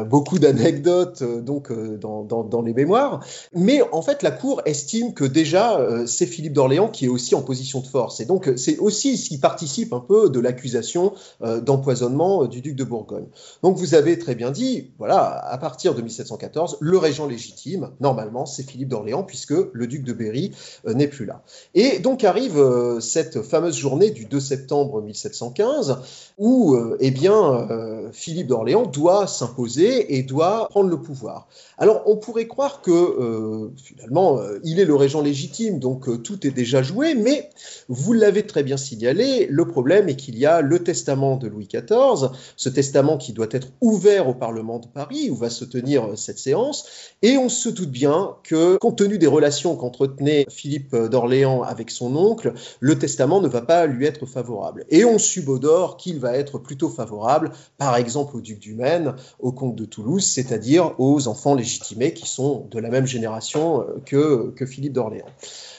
beaucoup d'anecdotes donc dans, dans, les mémoires. Mais en fait, la cour estime que déjà c'est Philippe d'Orléans qui est aussi en position de force, et donc c'est aussi ce qui participe un peu de l'accusation d'empoisonnement du duc de Bourgogne. Donc vous avez très bien dit, voilà, à partir de 1714, le régent légitime, normalement, c'est Philippe d'Orléans, puisque le duc de Berry euh, n'est plus là. Et donc arrive euh, cette fameuse journée du 2 septembre 1715, où euh, eh bien, Philippe d'Orléans doit s'imposer et doit prendre le pouvoir. Alors on pourrait croire que finalement, il est le régent légitime, donc tout est déjà joué, mais vous l'avez très bien signalé, le problème est qu'il y a le testament de Louis XIV, ce testament qui doit être ouvert au Parlement de Paris, où va se tenir euh, cette séance. Et on se doute bien que, compte tenu des relations qu'entretenait Philippe d'Orléans avec son oncle, le testament ne va pas lui être favorable. Et on subodore qu'il va être plutôt favorable, par exemple au duc du Maine, au comte de Toulouse, c'est-à-dire aux enfants légitimés qui sont de la même génération euh, que, que Philippe d'Orléans.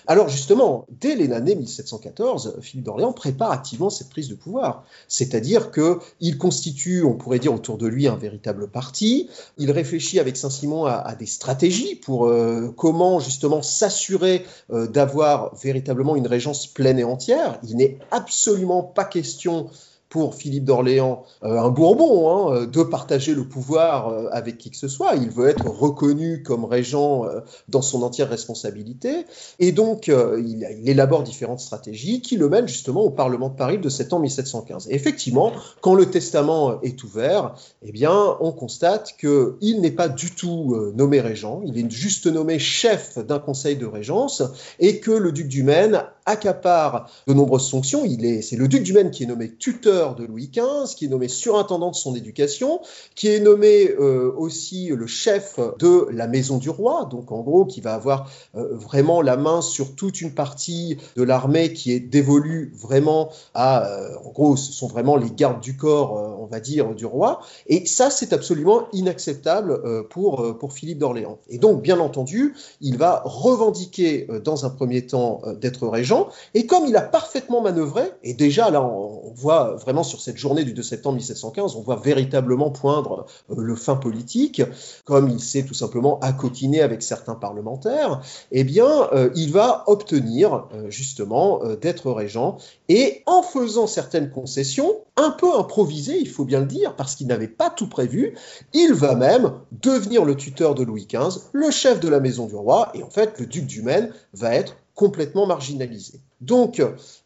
Alors justement, dès l'année 1714, Philippe d'Orléans prépare activement cette prise de pouvoir, c'est-à-dire qu'il constitue, on pourrait dire autour de lui, un véritable parti. Il réfléchit avec Saint-Simon à, des stratégies pour euh, comment justement s'assurer euh, d'avoir véritablement une régence pleine et entière. Il n'est absolument pas question pour Philippe d'Orléans euh, un Bourbon hein, euh, de partager le pouvoir euh, avec qui que ce soit. Il veut être reconnu comme régent dans son entière responsabilité. Et donc, il, élabore différentes stratégies qui le mènent justement au Parlement de Paris de septembre 1715. Et effectivement, quand le testament est ouvert, eh bien, on constate qu'il n'est pas du tout nommé régent. Il est juste nommé chef d'un conseil de régence et que le duc du Maine accapare de nombreuses fonctions. C'est le duc du Maine qui est nommé tuteur de Louis XV, qui est nommé surintendant de son éducation, qui est nommé euh, aussi le chef de la maison du roi, donc en gros qui va avoir euh, vraiment la main sur toute une partie de l'armée qui est dévolue vraiment à, euh, en gros, ce sont vraiment les gardes du corps, on va dire, du roi. Et ça, c'est absolument inacceptable pour, pour Philippe d'Orléans. Et donc, bien entendu, il va revendiquer dans un premier temps d'être régent et comme il a parfaitement manœuvré, et déjà là on, voit vraiment sur cette journée du 2 septembre 1715, on voit véritablement poindre euh, le fin politique, comme il s'est tout simplement accoquiné avec certains parlementaires, eh bien euh, il va obtenir euh, justement d'être régent, et en faisant certaines concessions, un peu improvisées, il faut bien le dire, parce qu'il n'avait pas tout prévu, il va même devenir le tuteur de Louis XV, le chef de la maison du roi, et en fait le duc du Maine va être complètement marginalisé. Donc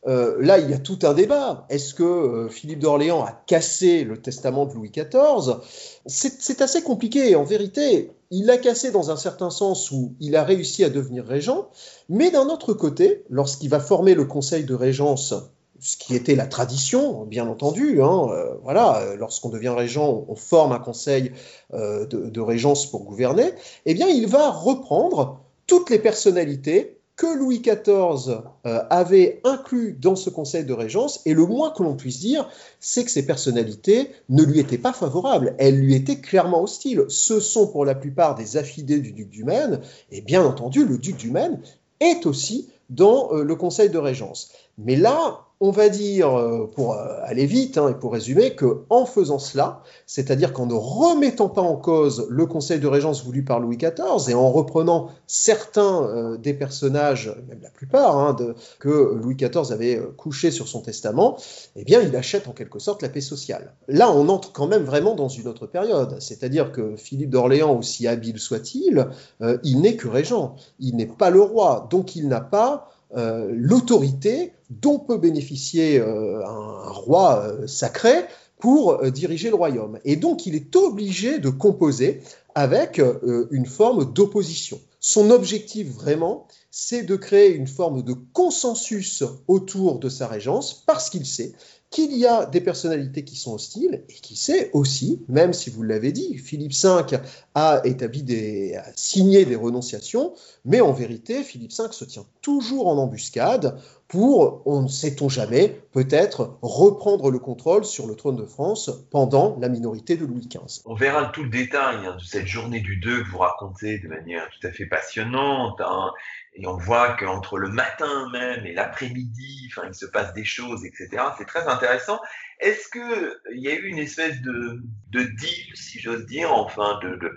euh, là, il y a tout un débat. Est-ce que euh, Philippe d'Orléans a cassé le testament de Louis XIV C'est assez compliqué. En vérité, il l'a cassé dans un certain sens où il a réussi à devenir régent, mais d'un autre côté, lorsqu'il va former le conseil de régence, ce qui était la tradition, bien entendu. Hein, euh, voilà, lorsqu'on devient régent, on forme un conseil de, de, régence pour gouverner. Eh bien, il va reprendre toutes les personnalités que Louis XIV euh, avait inclus dans ce conseil de régence, et le moins que l'on puisse dire, c'est que ces personnalités ne lui étaient pas favorables, elles lui étaient clairement hostiles. Ce sont pour la plupart des affidés du duc du Maine, et bien entendu, le duc du Maine est aussi dans euh, le conseil de régence. Mais là, on va dire, euh, pour euh, aller vite hein, et pour résumer, que en faisant cela, c'est-à-dire qu'en ne remettant pas en cause le conseil de régence voulu par Louis XIV et en reprenant certains euh, des personnages, même la plupart, hein, que Louis XIV avait couché sur son testament, eh bien, il achète en quelque sorte la paix sociale. Là, on entre quand même vraiment dans une autre période, c'est-à-dire que Philippe d'Orléans, aussi habile soit-il, il n'est que régent, il n'est pas le roi, donc il n'a pas l'autorité dont peut bénéficier euh, un, roi euh, sacré pour diriger le royaume. Et donc il est obligé de composer avec une forme d'opposition. Son objectif vraiment, c'est de créer une forme de consensus autour de sa régence, parce qu'il sait qu'il y a des personnalités qui sont hostiles et qui sait aussi, même si vous l'avez dit, Philippe V a établi des, a signé des renonciations, mais en vérité, Philippe V se tient toujours en embuscade pour, on ne sait-on jamais, peut-être reprendre le contrôle sur le trône de France pendant la minorité de Louis XV. On verra tout le détail hein, de cette journée du 2 que vous racontez de manière tout à fait passionnante. Hein, et on voit qu'entre le matin même et l'après-midi, enfin, il se passe des choses, etc. C'est très intéressant. Est-ce qu'il y a eu une espèce de, de deal, si j'ose dire, enfin, de,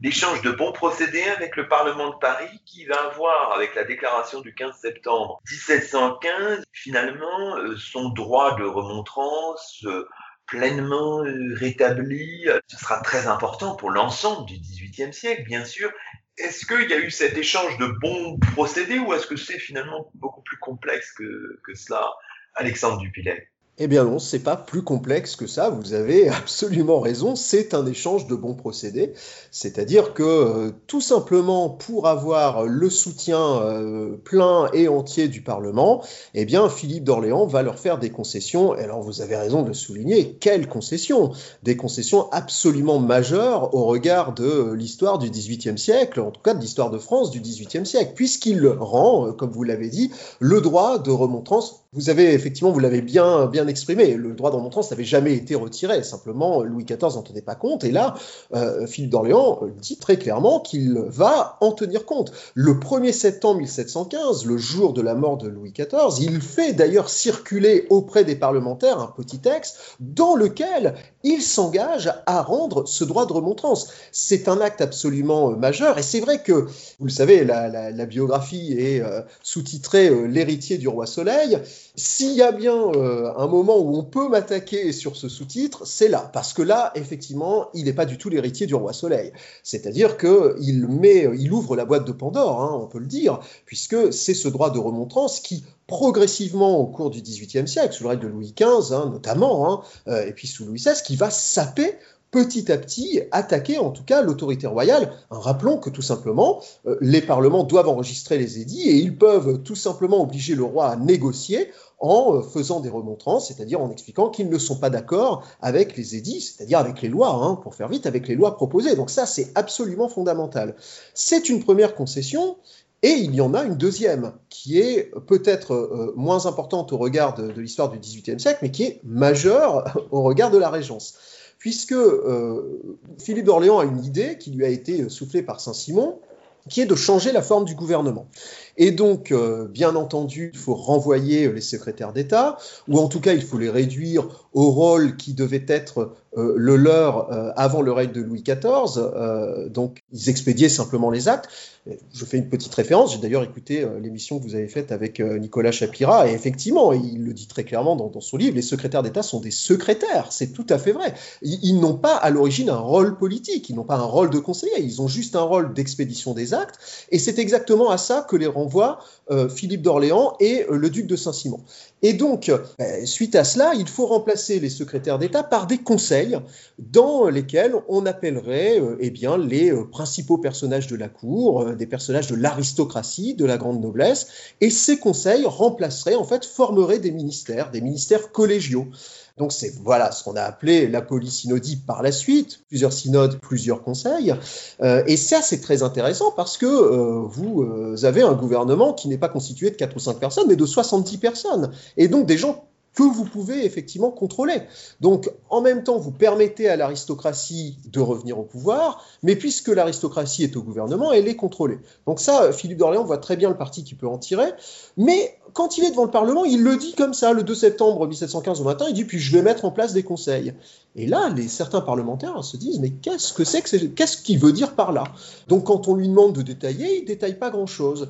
d'échange de, bons procédés avec le Parlement de Paris qui va avoir, avec la déclaration du 15 septembre 1715, finalement, euh, son droit de remontrance euh, pleinement euh, rétabli? Ce sera très important pour l'ensemble du XVIIIe siècle, bien sûr, est-ce qu'il y a eu cet échange de bons procédés ou est-ce que c'est finalement beaucoup plus complexe que, que cela, Alexandre Dupilet? Eh bien non, c'est pas plus complexe que ça, vous avez absolument raison, c'est un échange de bons procédés, c'est-à-dire que euh, tout simplement pour avoir le soutien euh, plein et entier du Parlement, eh bien Philippe d'Orléans va leur faire des concessions, et alors vous avez raison de souligner, quelles concessions? Des concessions absolument majeures au regard de l'histoire du XVIIIe siècle, en tout cas de l'histoire de France du XVIIIe siècle, puisqu'il rend, euh, comme vous l'avez dit, le droit de remontrance. Vous avez effectivement, vous l'avez bien, bien exprimé, le droit de remontrance n'avait jamais été retiré, simplement Louis XIV n'en tenait pas compte, et là, euh, Philippe d'Orléans dit très clairement qu'il va en tenir compte. Le 1er septembre 1715, le jour de la mort de Louis XIV, il fait d'ailleurs circuler auprès des parlementaires un petit texte dans lequel il s'engage à rendre ce droit de remontrance. C'est un acte absolument euh, majeur, et c'est vrai que, vous le savez, la, biographie est euh, sous-titrée L'héritier du roi Soleil. S'il y a bien euh, un moment où on peut m'attaquer sur ce sous-titre, c'est là, parce que là, effectivement, il n'est pas du tout l'héritier du roi Soleil. C'est-à-dire qu'il met, il ouvre la boîte de Pandore, hein, on peut le dire, puisque c'est ce droit de remontrance qui progressivement au cours du XVIIIe siècle, sous le règne de Louis XV hein, notamment, hein, euh, et puis sous Louis XVI, qui va saper petit à petit attaquer en tout cas l'autorité royale. Rappelons que tout simplement, euh, les parlements doivent enregistrer les édits et ils peuvent tout simplement obliger le roi à négocier en euh, faisant des remontrances, c'est-à-dire en expliquant qu'ils ne sont pas d'accord avec les édits, c'est-à-dire avec les lois, hein, pour faire vite, avec les lois proposées. Donc ça, c'est absolument fondamental. C'est une première concession. Et il y en a une deuxième, qui est peut-être euh, moins importante au regard de, l'histoire du XVIIIe siècle, mais qui est majeure au regard de la Régence puisque euh, Philippe d'Orléans a une idée qui lui a été soufflée par Saint-Simon, qui est de changer la forme du gouvernement. Et donc, euh, bien entendu, il faut renvoyer les secrétaires d'État, ou en tout cas, il faut les réduire au rôle qui devait être euh, le leur avant le règne de Louis XIV. donc, ils expédiaient simplement les actes. Je fais une petite référence, j'ai d'ailleurs écouté euh, l'émission que vous avez faite avec euh, Nicolas Chapira, et effectivement, il le dit très clairement dans, son livre, les secrétaires d'État sont des secrétaires, c'est tout à fait vrai. Ils, n'ont pas à l'origine un rôle politique, ils n'ont pas un rôle de conseiller, ils ont juste un rôle d'expédition des actes, et c'est exactement à ça que les renvoient euh, Philippe d'Orléans et le duc de Saint-Simon. Et donc, suite à cela, il faut remplacer les secrétaires d'État par des conseils dans lesquels on appellerait eh bien, les principaux personnages de la cour, des personnages de l'aristocratie, de la grande noblesse, et ces conseils remplaceraient, en fait, formeraient des ministères, des ministères collégiaux. Donc c'est voilà ce qu'on a appelé la polysynodie par la suite, plusieurs synodes, plusieurs conseils. Euh, et ça c'est très intéressant parce que euh, vous euh, avez un gouvernement qui n'est pas constitué de 4 ou 5 personnes, mais de 70 personnes. Et donc des gens que vous pouvez effectivement contrôler. Donc, en même temps, vous permettez à l'aristocratie de revenir au pouvoir, mais puisque l'aristocratie est au gouvernement, elle est contrôlée. Donc ça, Philippe d'Orléans voit très bien le parti qui peut en tirer, mais quand il est devant le Parlement, il le dit comme ça, le 2 septembre 1715 au matin, il dit, puis je vais mettre en place des conseils. Et là, les, certains parlementaires se disent, mais qu'est-ce que c'est que qu'est-ce qu'il veut dire par là? Donc quand on lui demande de détailler, il détaille pas grand-chose.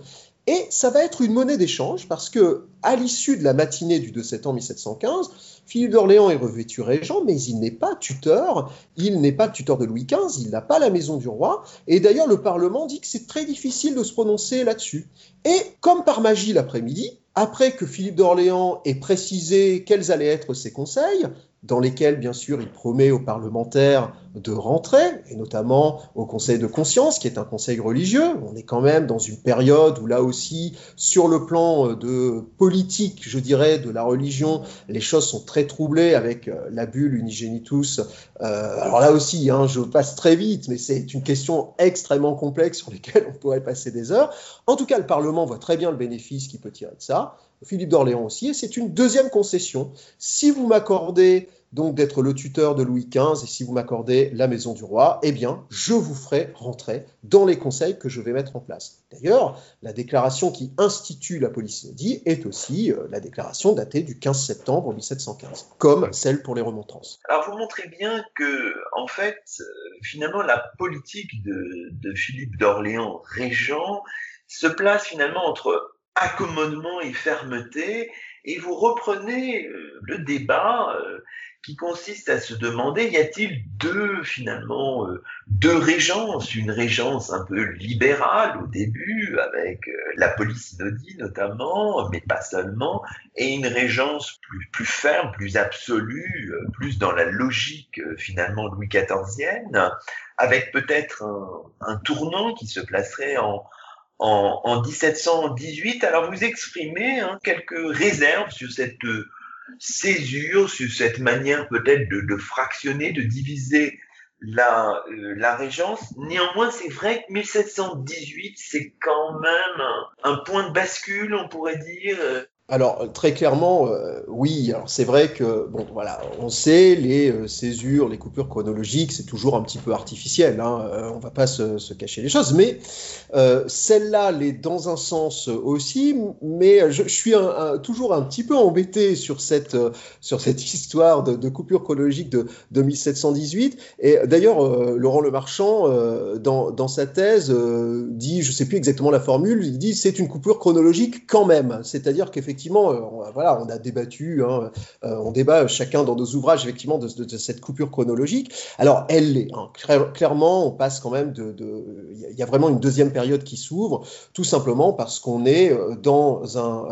Et ça va être une monnaie d'échange parce que, à l'issue de la matinée du 2 septembre 1715, Philippe d'Orléans est revêtu régent, mais il n'est pas tuteur. Il n'est pas tuteur de Louis XV, il n'a pas la maison du roi. Et d'ailleurs, le Parlement dit que c'est très difficile de se prononcer là-dessus. Et comme par magie l'après-midi, après que Philippe d'Orléans ait précisé quels allaient être ses conseils, dans lesquels, bien sûr, il promet aux parlementaires de rentrer, et notamment au Conseil de conscience, qui est un conseil religieux. On est quand même dans une période où là aussi, sur le plan euh, de politique, je dirais, de la religion, les choses sont très troublées avec euh, la bulle unigenitus. Euh, alors là aussi, hein, je passe très vite, mais c'est une question extrêmement complexe sur laquelle on pourrait passer des heures. En tout cas, le Parlement voit très bien le bénéfice qu'il peut tirer de ça. Philippe d'Orléans aussi, et c'est une deuxième concession. Si vous m'accordez donc d'être le tuteur de Louis XV, et si vous m'accordez la maison du roi, eh bien, je vous ferai rentrer dans les conseils que je vais mettre en place. D'ailleurs, la déclaration qui institue la dit est aussi euh, la déclaration datée du 15 septembre 1715, comme celle pour les remontrances. Alors, vous montrez bien que, en fait, euh, finalement, la politique de, Philippe d'Orléans, régent, se place finalement entre accommodement et fermeté, et vous reprenez euh, le débat qui consiste à se demander y a-t-il deux finalement euh, deux régences, une régence un peu libérale au début avec la police synodie notamment, mais pas seulement, et une régence plus ferme, plus absolue, plus dans la logique finalement Louis XIVienne, avec peut-être un, tournant qui se placerait en en, 1718. Alors vous exprimez hein, quelques réserves sur cette euh, césure, sur cette manière peut-être de, fractionner, de diviser la, euh, la régence. Néanmoins, c'est vrai que 1718, c'est quand même un, point de bascule, on pourrait dire. Euh, alors très clairement, euh, oui. C'est vrai que bon, voilà, on sait les euh, césures, les coupures chronologiques, c'est toujours un petit peu artificiel. Hein, euh, on va pas se, cacher les choses, mais celle-là l'est dans un sens aussi. Mais je, suis toujours un petit peu embêté sur cette sur cette histoire de, coupure chronologique de, 1718. Et d'ailleurs, Laurent Lemarchand, dans, dans sa thèse, dit, je sais plus exactement la formule, il dit c'est une coupure chronologique quand même. C'est-à-dire qu'effectivement effectivement, euh, voilà, on a débattu, hein, euh, on débat chacun dans nos ouvrages effectivement de, cette coupure chronologique. Alors elle l'est, hein. clairement, on passe quand même de, il y a vraiment une deuxième période qui s'ouvre, tout simplement parce qu'on est euh, dans un,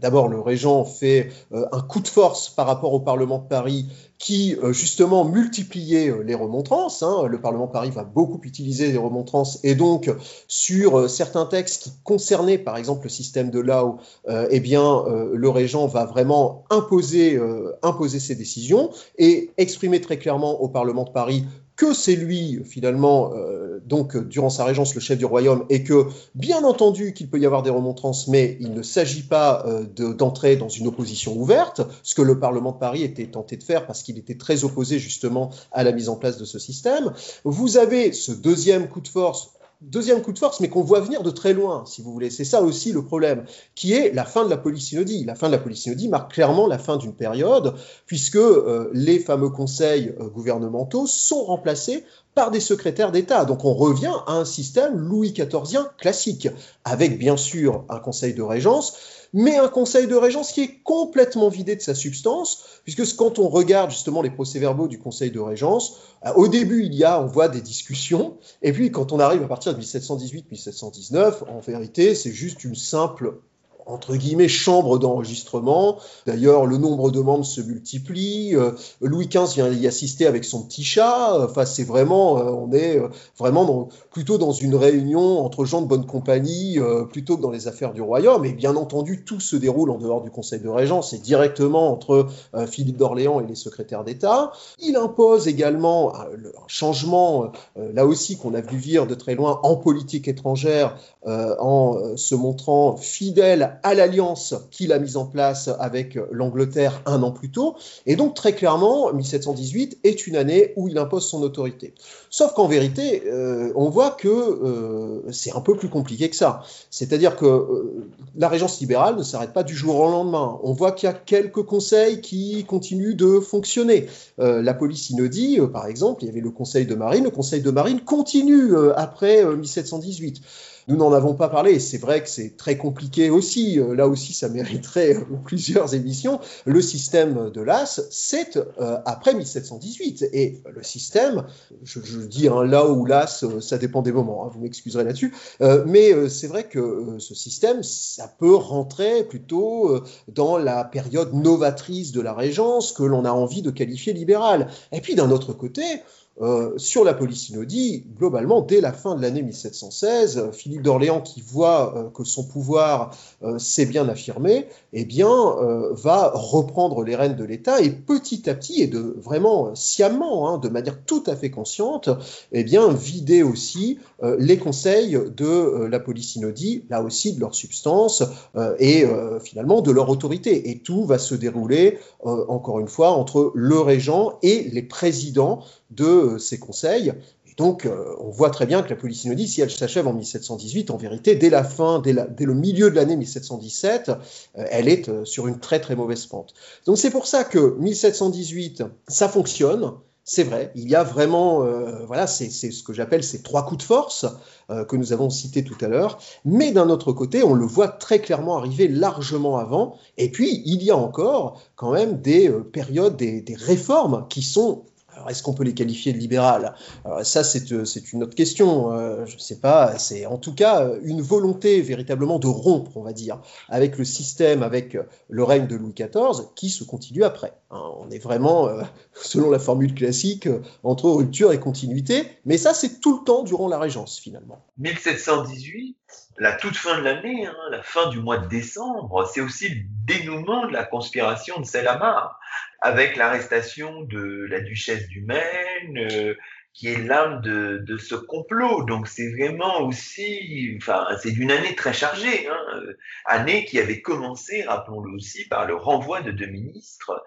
d'abord le régent fait un coup de force par rapport au Parlement de Paris qui euh, justement multipliait euh, les remontrances. Hein. Le Parlement de Paris va beaucoup utiliser les remontrances et donc sur euh, certains textes qui concernaient par exemple le système de Lao, eh le régent va vraiment imposer, imposer ses décisions et exprimer très clairement au Parlement de Paris que c'est lui finalement, euh, donc durant sa régence, le chef du royaume, et que bien entendu qu'il peut y avoir des remontrances, mais il ne s'agit pas euh, d'entrer dans une opposition ouverte, ce que le Parlement de Paris était tenté de faire parce qu'il était très opposé justement à la mise en place de ce système. Vous avez ce deuxième coup de force deuxième coup de force, mais qu'on voit venir de très loin, si vous voulez. C'est ça aussi le problème, qui est la fin de la polysynodie. La fin de la polysynodie marque clairement la fin d'une période, puisque euh, les fameux conseils euh, gouvernementaux sont remplacés par des secrétaires d'État. Donc on revient à un système Louis XIVien classique, avec bien sûr un conseil de régence, mais un conseil de régence qui est complètement vidé de sa substance, puisque quand on regarde justement les procès-verbaux du conseil de régence, euh, au début il y a, on voit des discussions, et puis quand on arrive à partir de 1718-1719, en vérité c'est juste une simple entre guillemets, chambre d'enregistrement. D'ailleurs, le nombre de membres se multiplie. Euh, Louis XV vient y assister avec son petit chat. Enfin, c'est vraiment, euh, on est euh, vraiment plutôt dans une réunion entre gens de bonne compagnie, plutôt que dans les affaires du royaume. Et bien entendu, tout se déroule en dehors du Conseil de Régence et directement entre Philippe d'Orléans et les secrétaires d'État. Il impose également un, changement, là aussi, qu'on a vu venir de très loin en politique étrangère, en se montrant fidèle à l'alliance qu'il a mise en place avec l'Angleterre un an plus tôt. Et donc très clairement, 1718 est une année où il impose son autorité. Sauf qu'en vérité, euh, on voit que euh, c'est un peu plus compliqué que ça. C'est-à-dire que euh, la régence libérale ne s'arrête pas du jour au lendemain. On voit qu'il y a quelques conseils qui continuent de fonctionner. la police synodie, par exemple, il y avait le conseil de marine. Le conseil de marine continue après 1718. Nous n'en avons pas parlé, c'est vrai que c'est très compliqué aussi, euh, là aussi ça mériterait euh, plusieurs émissions. Le système de l'AS, c'est euh, après 1718. Et le système, je, dis hein, là où l'AS, ça dépend des moments, hein, vous m'excuserez là-dessus, mais c'est vrai que ce système, ça peut rentrer plutôt dans la période novatrice de la Régence que l'on a envie de qualifier libérale. Et puis d'un autre côté, sur la Polycynodie, globalement, dès la fin de l'année 1716, Philippe d'Orléans, qui voit que son pouvoir s'est bien affirmé, eh va reprendre les rênes de l'État et petit à petit, et de vraiment sciemment, hein, de manière tout à fait consciente, eh vider aussi les conseils de la Polycynodie, là aussi de leur substance et finalement de leur autorité. Et tout va se dérouler, encore une fois, entre le régent et les présidents de ces conseils. Et donc, euh, on voit très bien que la Polycynodie, si elle s'achève en 1718, en vérité, dès la fin, dès, le milieu de l'année 1717, euh, elle est euh, sur une très très mauvaise pente. Donc c'est pour ça que 1718, ça fonctionne. C'est vrai, il y a vraiment, voilà, c'est ce que j'appelle ces trois coups de force que nous avons cités tout à l'heure. Mais d'un autre côté, on le voit très clairement arriver largement avant. Et puis, il y a encore quand même des périodes, des réformes qui sont alors, est-ce qu'on peut les qualifier de libérales Ça, euh, c'est une autre question. Euh, je ne sais pas. C'est en tout cas une volonté véritablement de rompre, on va dire, avec le système, avec le règne de Louis XIV, qui se continue après. Hein. on est vraiment, euh, selon la formule classique, entre rupture et continuité. Mais ça, c'est tout le temps durant la Régence, finalement. 1718 la toute fin de l'année, hein, la fin du mois de décembre, c'est aussi le dénouement de la conspiration de Selamar, avec l'arrestation de la duchesse du Maine, euh, qui est l'âme de, ce complot. Donc c'est vraiment aussi, enfin, c'est une année très chargée, hein, euh, année qui avait commencé, rappelons-le aussi, par le renvoi de deux ministres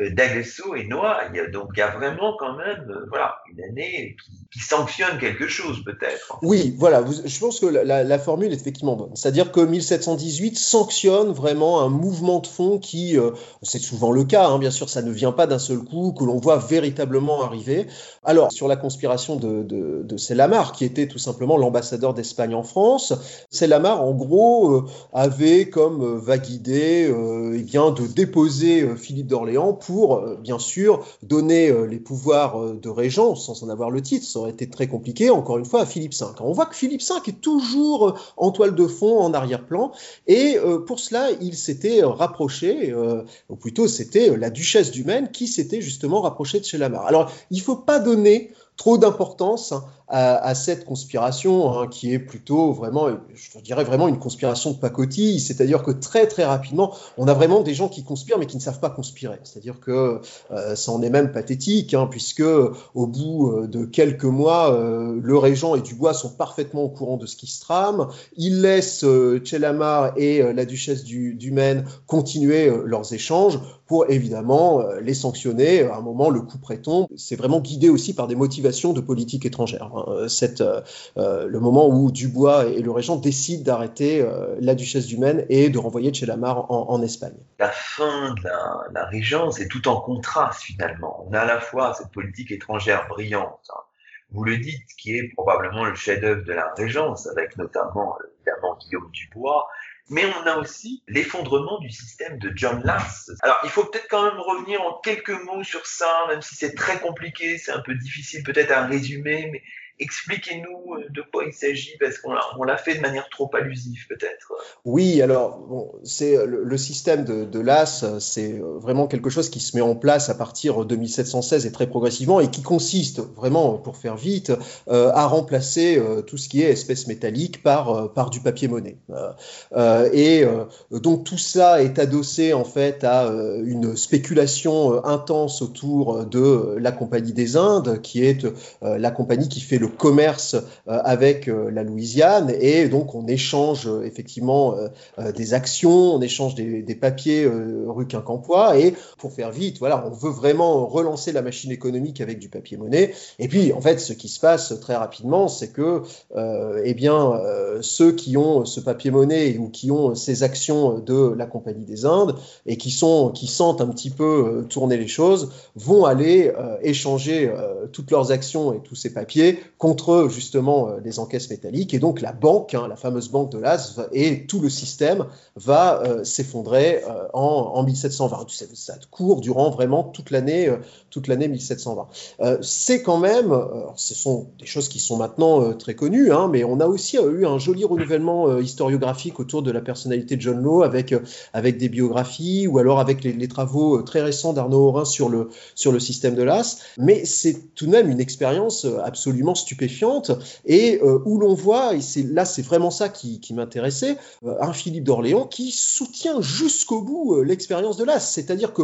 euh, d'Agresso et Noah. Donc il y a vraiment quand même euh, voilà, une année qui, sanctionne quelque chose peut-être. Oui, voilà, je pense que la, formule est effectivement bonne. C'est-à-dire que 1718 sanctionne vraiment un mouvement de fond qui, euh, c'est souvent le cas, hein, bien sûr, ça ne vient pas d'un seul coup, que l'on voit véritablement arriver. Alors, sur la conspiration de, de, qui était tout simplement l'ambassadeur d'Espagne en France, Selamar, en gros, avait comme vague idée eh bien, de déposer Philippe d'Orléans pour, euh, bien sûr, donner euh, les pouvoirs euh, de régent sans en avoir le titre. Ça aurait été très compliqué, encore une fois, à Philippe V. On voit que Philippe V est toujours en toile de fond, en arrière-plan, et pour cela, il s'était rapproché, ou plutôt c'était la duchesse du Maine qui s'était justement rapprochée de chez Lamar. Alors, il ne faut pas donner trop d'importance hein, à, cette conspiration hein, qui est plutôt vraiment, je dirais vraiment une conspiration de pacotille, c'est-à-dire que très très rapidement, on a vraiment des gens qui conspirent mais qui ne savent pas conspirer. C'est-à-dire que euh, ça en est même pathétique, hein, puisque au bout euh, de quelques mois, euh, le régent et Dubois sont parfaitement au courant de ce qui se trame. Ils laissent Chelamar et la duchesse du, Maine continuer leurs échanges pour évidemment les sanctionner. À un moment, le coup prétombe. C'est vraiment guidé aussi par des motivations de politique étrangère. Euh, cette, euh, euh, le moment où Dubois et le régent décident d'arrêter la duchesse du Maine et de renvoyer Chelamar en, en Espagne. La fin de la, régence est tout en contraste finalement. On a à la fois cette politique étrangère brillante, hein. vous le dites, qui est probablement le chef-d'œuvre de la Régence, avec notamment évidemment Guillaume Dubois, mais on a aussi l'effondrement du système de John Lars. Alors, il faut peut-être quand même revenir en quelques mots sur ça, même si c'est très compliqué, c'est un peu difficile peut-être à résumer, mais Expliquez-nous euh, de quoi il s'agit, parce qu'on l'a fait de manière trop allusive peut-être. Oui, alors c'est le, système de, l'AS, c'est vraiment quelque chose qui se met en place à partir de 1716 et très progressivement, et qui consiste vraiment, pour faire vite, euh, à remplacer euh, tout ce qui est espèce métallique par, par du papier monnaie. et donc tout ça est adossé en fait à une spéculation intense autour de la Compagnie des Indes, qui est la compagnie qui fait le commerce euh, avec euh, la Louisiane et donc on échange euh, effectivement des actions, on échange des, papiers rue Quincampoix et pour faire vite, voilà, on veut vraiment relancer la machine économique avec du papier monnaie. Et puis en fait, ce qui se passe très rapidement, c'est que eh bien ceux qui ont ce papier monnaie ou qui ont ces actions de la Compagnie des Indes et qui sont qui sentent un petit peu tourner les choses vont aller échanger toutes leurs actions et tous ces papiers contre justement les encaisses métalliques. Et donc la banque, hein, la fameuse banque de l'As, et tout le système va s'effondrer en, en, 1720. Ça court durant vraiment toute l'année, toute l'année 1720. C'est quand même, ce sont des choses qui sont maintenant très connues, hein, mais on a aussi eu un joli renouvellement historiographique autour de la personnalité de John Law avec, avec des biographies ou alors avec les, travaux très récents d'Arnaud Horin sur le, sur le système de l'AS, mais c'est tout de même une expérience euh, absolument et euh, où l'on voit, et c'est là c'est vraiment ça qui, m'intéressait, euh, un Philippe d'Orléans qui soutient jusqu'au bout l'expérience de l'AS, c'est-à-dire que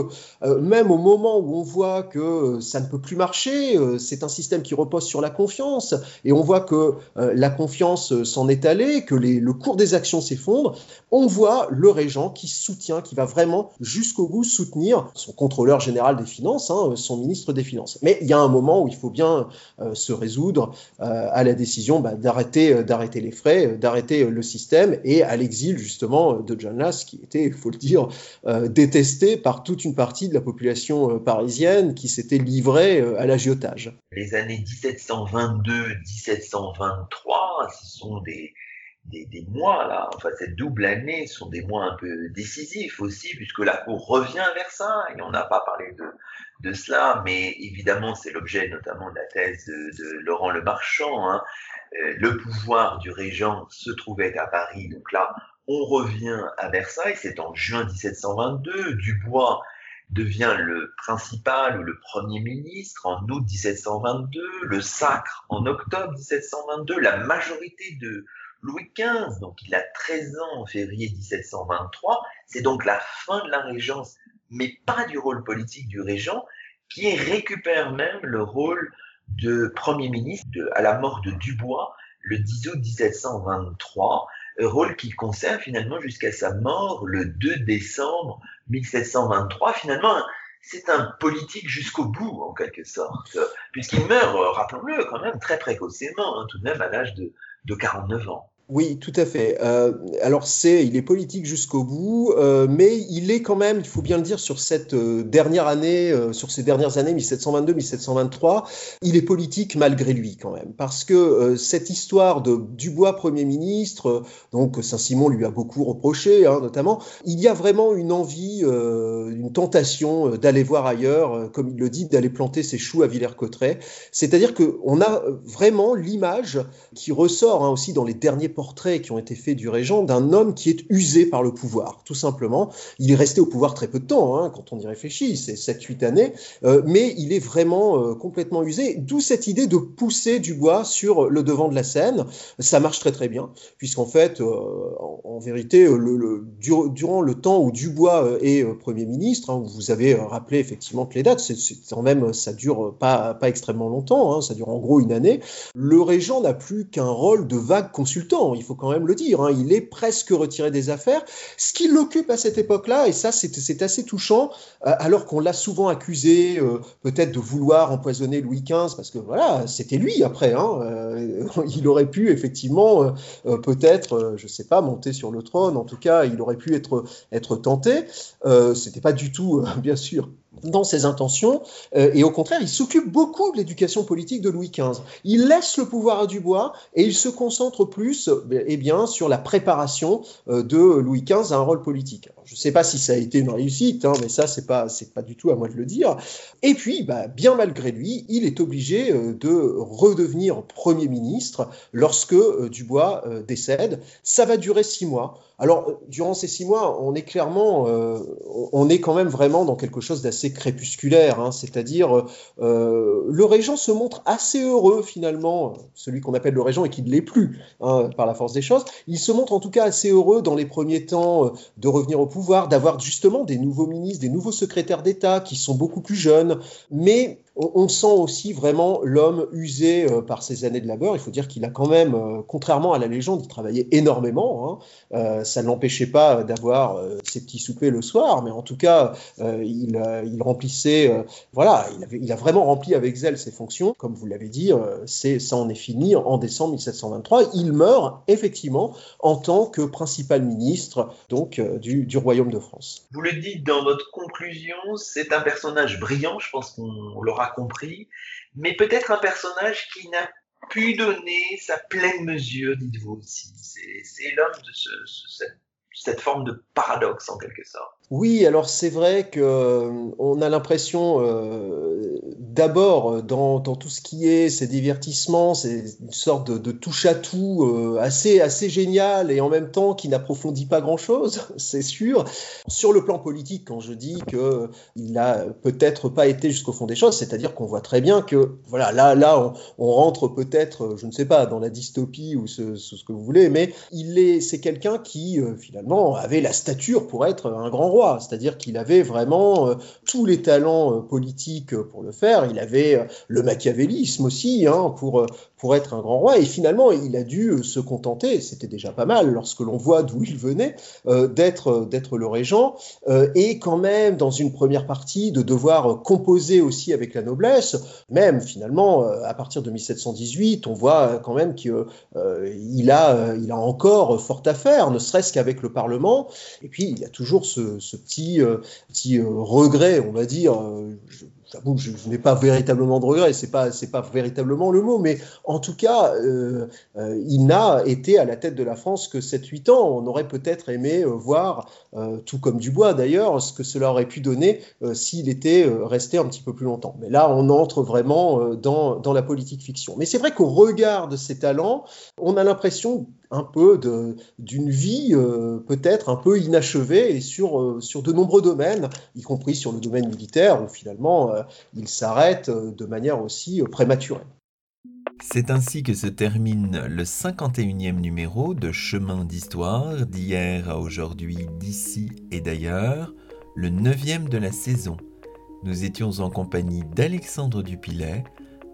même au moment où on voit que ça ne peut plus marcher, c'est un système qui repose sur la confiance et on voit que la confiance s'en est allée, que le cours des actions s'effondre, on voit le régent qui soutient, qui va vraiment jusqu'au bout soutenir son contrôleur général des finances, hein, son ministre des Finances. Mais il y a un moment où il faut bien euh, se résoudre euh, à la décision bah, d'arrêter, euh, d'arrêter les frais, d'arrêter le système et à l'exil justement de John Lass, qui était, il faut le dire, détesté par toute une partie de la population parisienne qui s'était livrée à l'agiotage. Les années 1722-1723, ce sont des mois là, enfin cette double année sont des mois un peu décisifs aussi, puisque la Cour revient vers ça, et on n'a pas parlé de, de cela, mais évidemment c'est l'objet notamment de la thèse de, Laurent Le Marchand. Hein. Euh, le pouvoir du régent se trouvait à Paris, donc là on revient à Versailles, c'est en juin 1722, Dubois devient le principal ou le premier ministre en août 1722, le sacre en octobre 1722, la majorité de Louis XV, donc il a 13 ans en février 1723, c'est donc la fin de la régence, mais pas du rôle politique du régent, qui récupère même le rôle de Premier ministre à la mort de Dubois le 10 août 1723, rôle qu'il conserve finalement jusqu'à sa mort le 2 décembre 1723. Finalement, c'est un politique jusqu'au bout, en quelque sorte, puisqu'il meurt, rappelons-le, quand même très précocement, hein, tout de même à l'âge de 49 ans. Oui, tout à fait. Euh, alors c'est, il est politique jusqu'au bout, euh, mais il est quand même, il faut bien le dire, sur cette euh, dernière année, sur ces dernières années 1722-1723, il est politique malgré lui quand même, parce que cette histoire de Dubois Premier ministre, donc Saint-Simon lui a beaucoup reproché, hein, notamment, il y a vraiment une envie, une tentation d'aller voir ailleurs, comme il le dit, d'aller planter ses choux à Villers-Cotterêts. C'est-à-dire qu'on a vraiment l'image qui ressort hein, aussi dans les derniers portraits qui ont été faits du régent d'un homme qui est usé par le pouvoir, tout simplement. Il est resté au pouvoir très peu de temps, hein, quand on y réfléchit, c'est 7-8 années, euh, mais il est vraiment euh, complètement usé, d'où cette idée de pousser Dubois sur le devant de la scène. Ça marche très très bien, puisqu'en fait, euh, en, vérité, durant le temps où Dubois est Premier ministre, hein, vous avez rappelé effectivement que les dates, c'est quand même, ça dure pas, pas extrêmement longtemps, hein, ça dure en gros une année, le régent n'a plus qu'un rôle de vague consultant il faut quand même le dire. Hein. il est presque retiré des affaires. Ce qui l'occupe à cette époque-là, et ça c'est assez touchant, euh, alors qu'on l'a souvent accusé euh, peut-être de vouloir empoisonner Louis XV, parce que voilà, c'était lui après. Hein. Euh, il aurait pu effectivement peut-être, je sais pas, monter sur le trône. En tout cas, il aurait pu être, être tenté. C'était pas du tout, bien sûr, dans ses intentions, euh, et au contraire, il s'occupe beaucoup de l'éducation politique de Louis XV. Il laisse le pouvoir à Dubois et il se concentre plus eh bien, sur la préparation euh, de Louis XV à un rôle politique. je ne sais pas si ça a été une réussite, hein, mais ça, c'est pas, pas du tout à moi de le dire. Et puis, bah, bien malgré lui, il est obligé euh, de redevenir Premier ministre lorsque Dubois décède. Ça va durer six mois. Alors, durant ces six mois, on est clairement, on est quand même vraiment dans quelque chose d'assez crépusculaire, hein, c'est-à-dire euh, le régent se montre assez heureux finalement, celui qu'on appelle le régent et qui ne l'est plus hein, par la force des choses, il se montre en tout cas assez heureux dans les premiers temps euh, de revenir au pouvoir, d'avoir justement des nouveaux ministres, des nouveaux secrétaires d'État qui sont beaucoup plus jeunes, mais on, sent aussi vraiment l'homme usé euh, par ses années de labeur. Il faut dire qu'il a quand même, euh, contrairement à la légende, il travaillait énormément. Hein. Euh, ça ne l'empêchait pas d'avoir ses petits soupers le soir, mais en tout cas, il, remplissait, voilà, il, a vraiment rempli avec zèle ses fonctions. Comme vous l'avez dit, c'est, ça en est fini en décembre 1723. Il meurt effectivement en tant que principal ministre donc du, du royaume de France. Vous le dites dans votre conclusion, c'est un personnage brillant. Je pense qu'on l'aura compris, mais peut-être un personnage qui n'a pu donner sa pleine mesure, dites-vous aussi. C'est l'homme de cette forme de paradoxe en quelque sorte. Oui, alors c'est vrai que euh, on a l'impression, euh, d'abord dans, dans, tout ce qui est ces divertissements, c'est une sorte de, touche à tout euh, assez assez génial et en même temps qui n'approfondit pas grand chose, c'est sûr. Sur le plan politique, quand je dis que il a peut-être pas été jusqu'au fond des choses, c'est-à-dire qu'on voit très bien que voilà là là on, rentre peut-être, je ne sais pas, dans la dystopie ou ce, que vous voulez, mais il est c'est quelqu'un qui finalement avait la stature pour être un grand c'est-à-dire qu'il avait vraiment euh, tous les talents euh, politiques pour le faire, il avait euh, le machiavélisme aussi hein, pour, pour être un grand roi, et finalement il a dû se contenter, c'était déjà pas mal lorsque l'on voit d'où il venait, d'être, le régent, et quand même dans une première partie de devoir composer aussi avec la noblesse, même finalement à partir de 1718, on voit quand même qu'il il a, a encore fort à faire, ne serait-ce qu'avec le Parlement, et puis il y a toujours ce, ce petit, euh, petit euh, regret, on va dire. Euh, j'avoue que je, n'ai pas véritablement de regret, c'est pas c'est pas véritablement le mot, mais en tout cas, il n'a été à la tête de la France que 7-8 ans. On aurait peut-être aimé voir, tout comme Dubois d'ailleurs, ce que cela aurait pu donner s'il était resté un petit peu plus longtemps. Mais là, on entre vraiment dans, dans la politique fiction. Mais c'est vrai qu'au regard de ses talents, on a l'impression un peu d'une vie euh, peut-être un peu inachevée et sur, euh, sur de nombreux domaines, y compris sur le domaine militaire, où finalement euh, il s'arrête de manière aussi prématurée. C'est ainsi que se termine le 51e numéro de Chemin d'Histoire, d'hier à aujourd'hui, d'ici et d'ailleurs, le 9e de la saison. Nous étions en compagnie d'Alexandre Dupilet,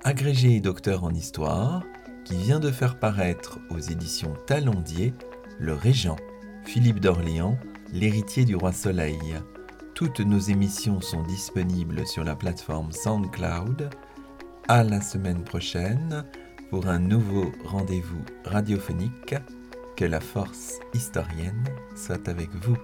agrégé et docteur en histoire, qui vient de faire paraître aux éditions Talondier Le Régent, Philippe d'Orléans, l'héritier du roi Soleil. Toutes nos émissions sont disponibles sur la plateforme SoundCloud. À la semaine prochaine pour un nouveau rendez-vous radiophonique. Que la force historienne soit avec vous.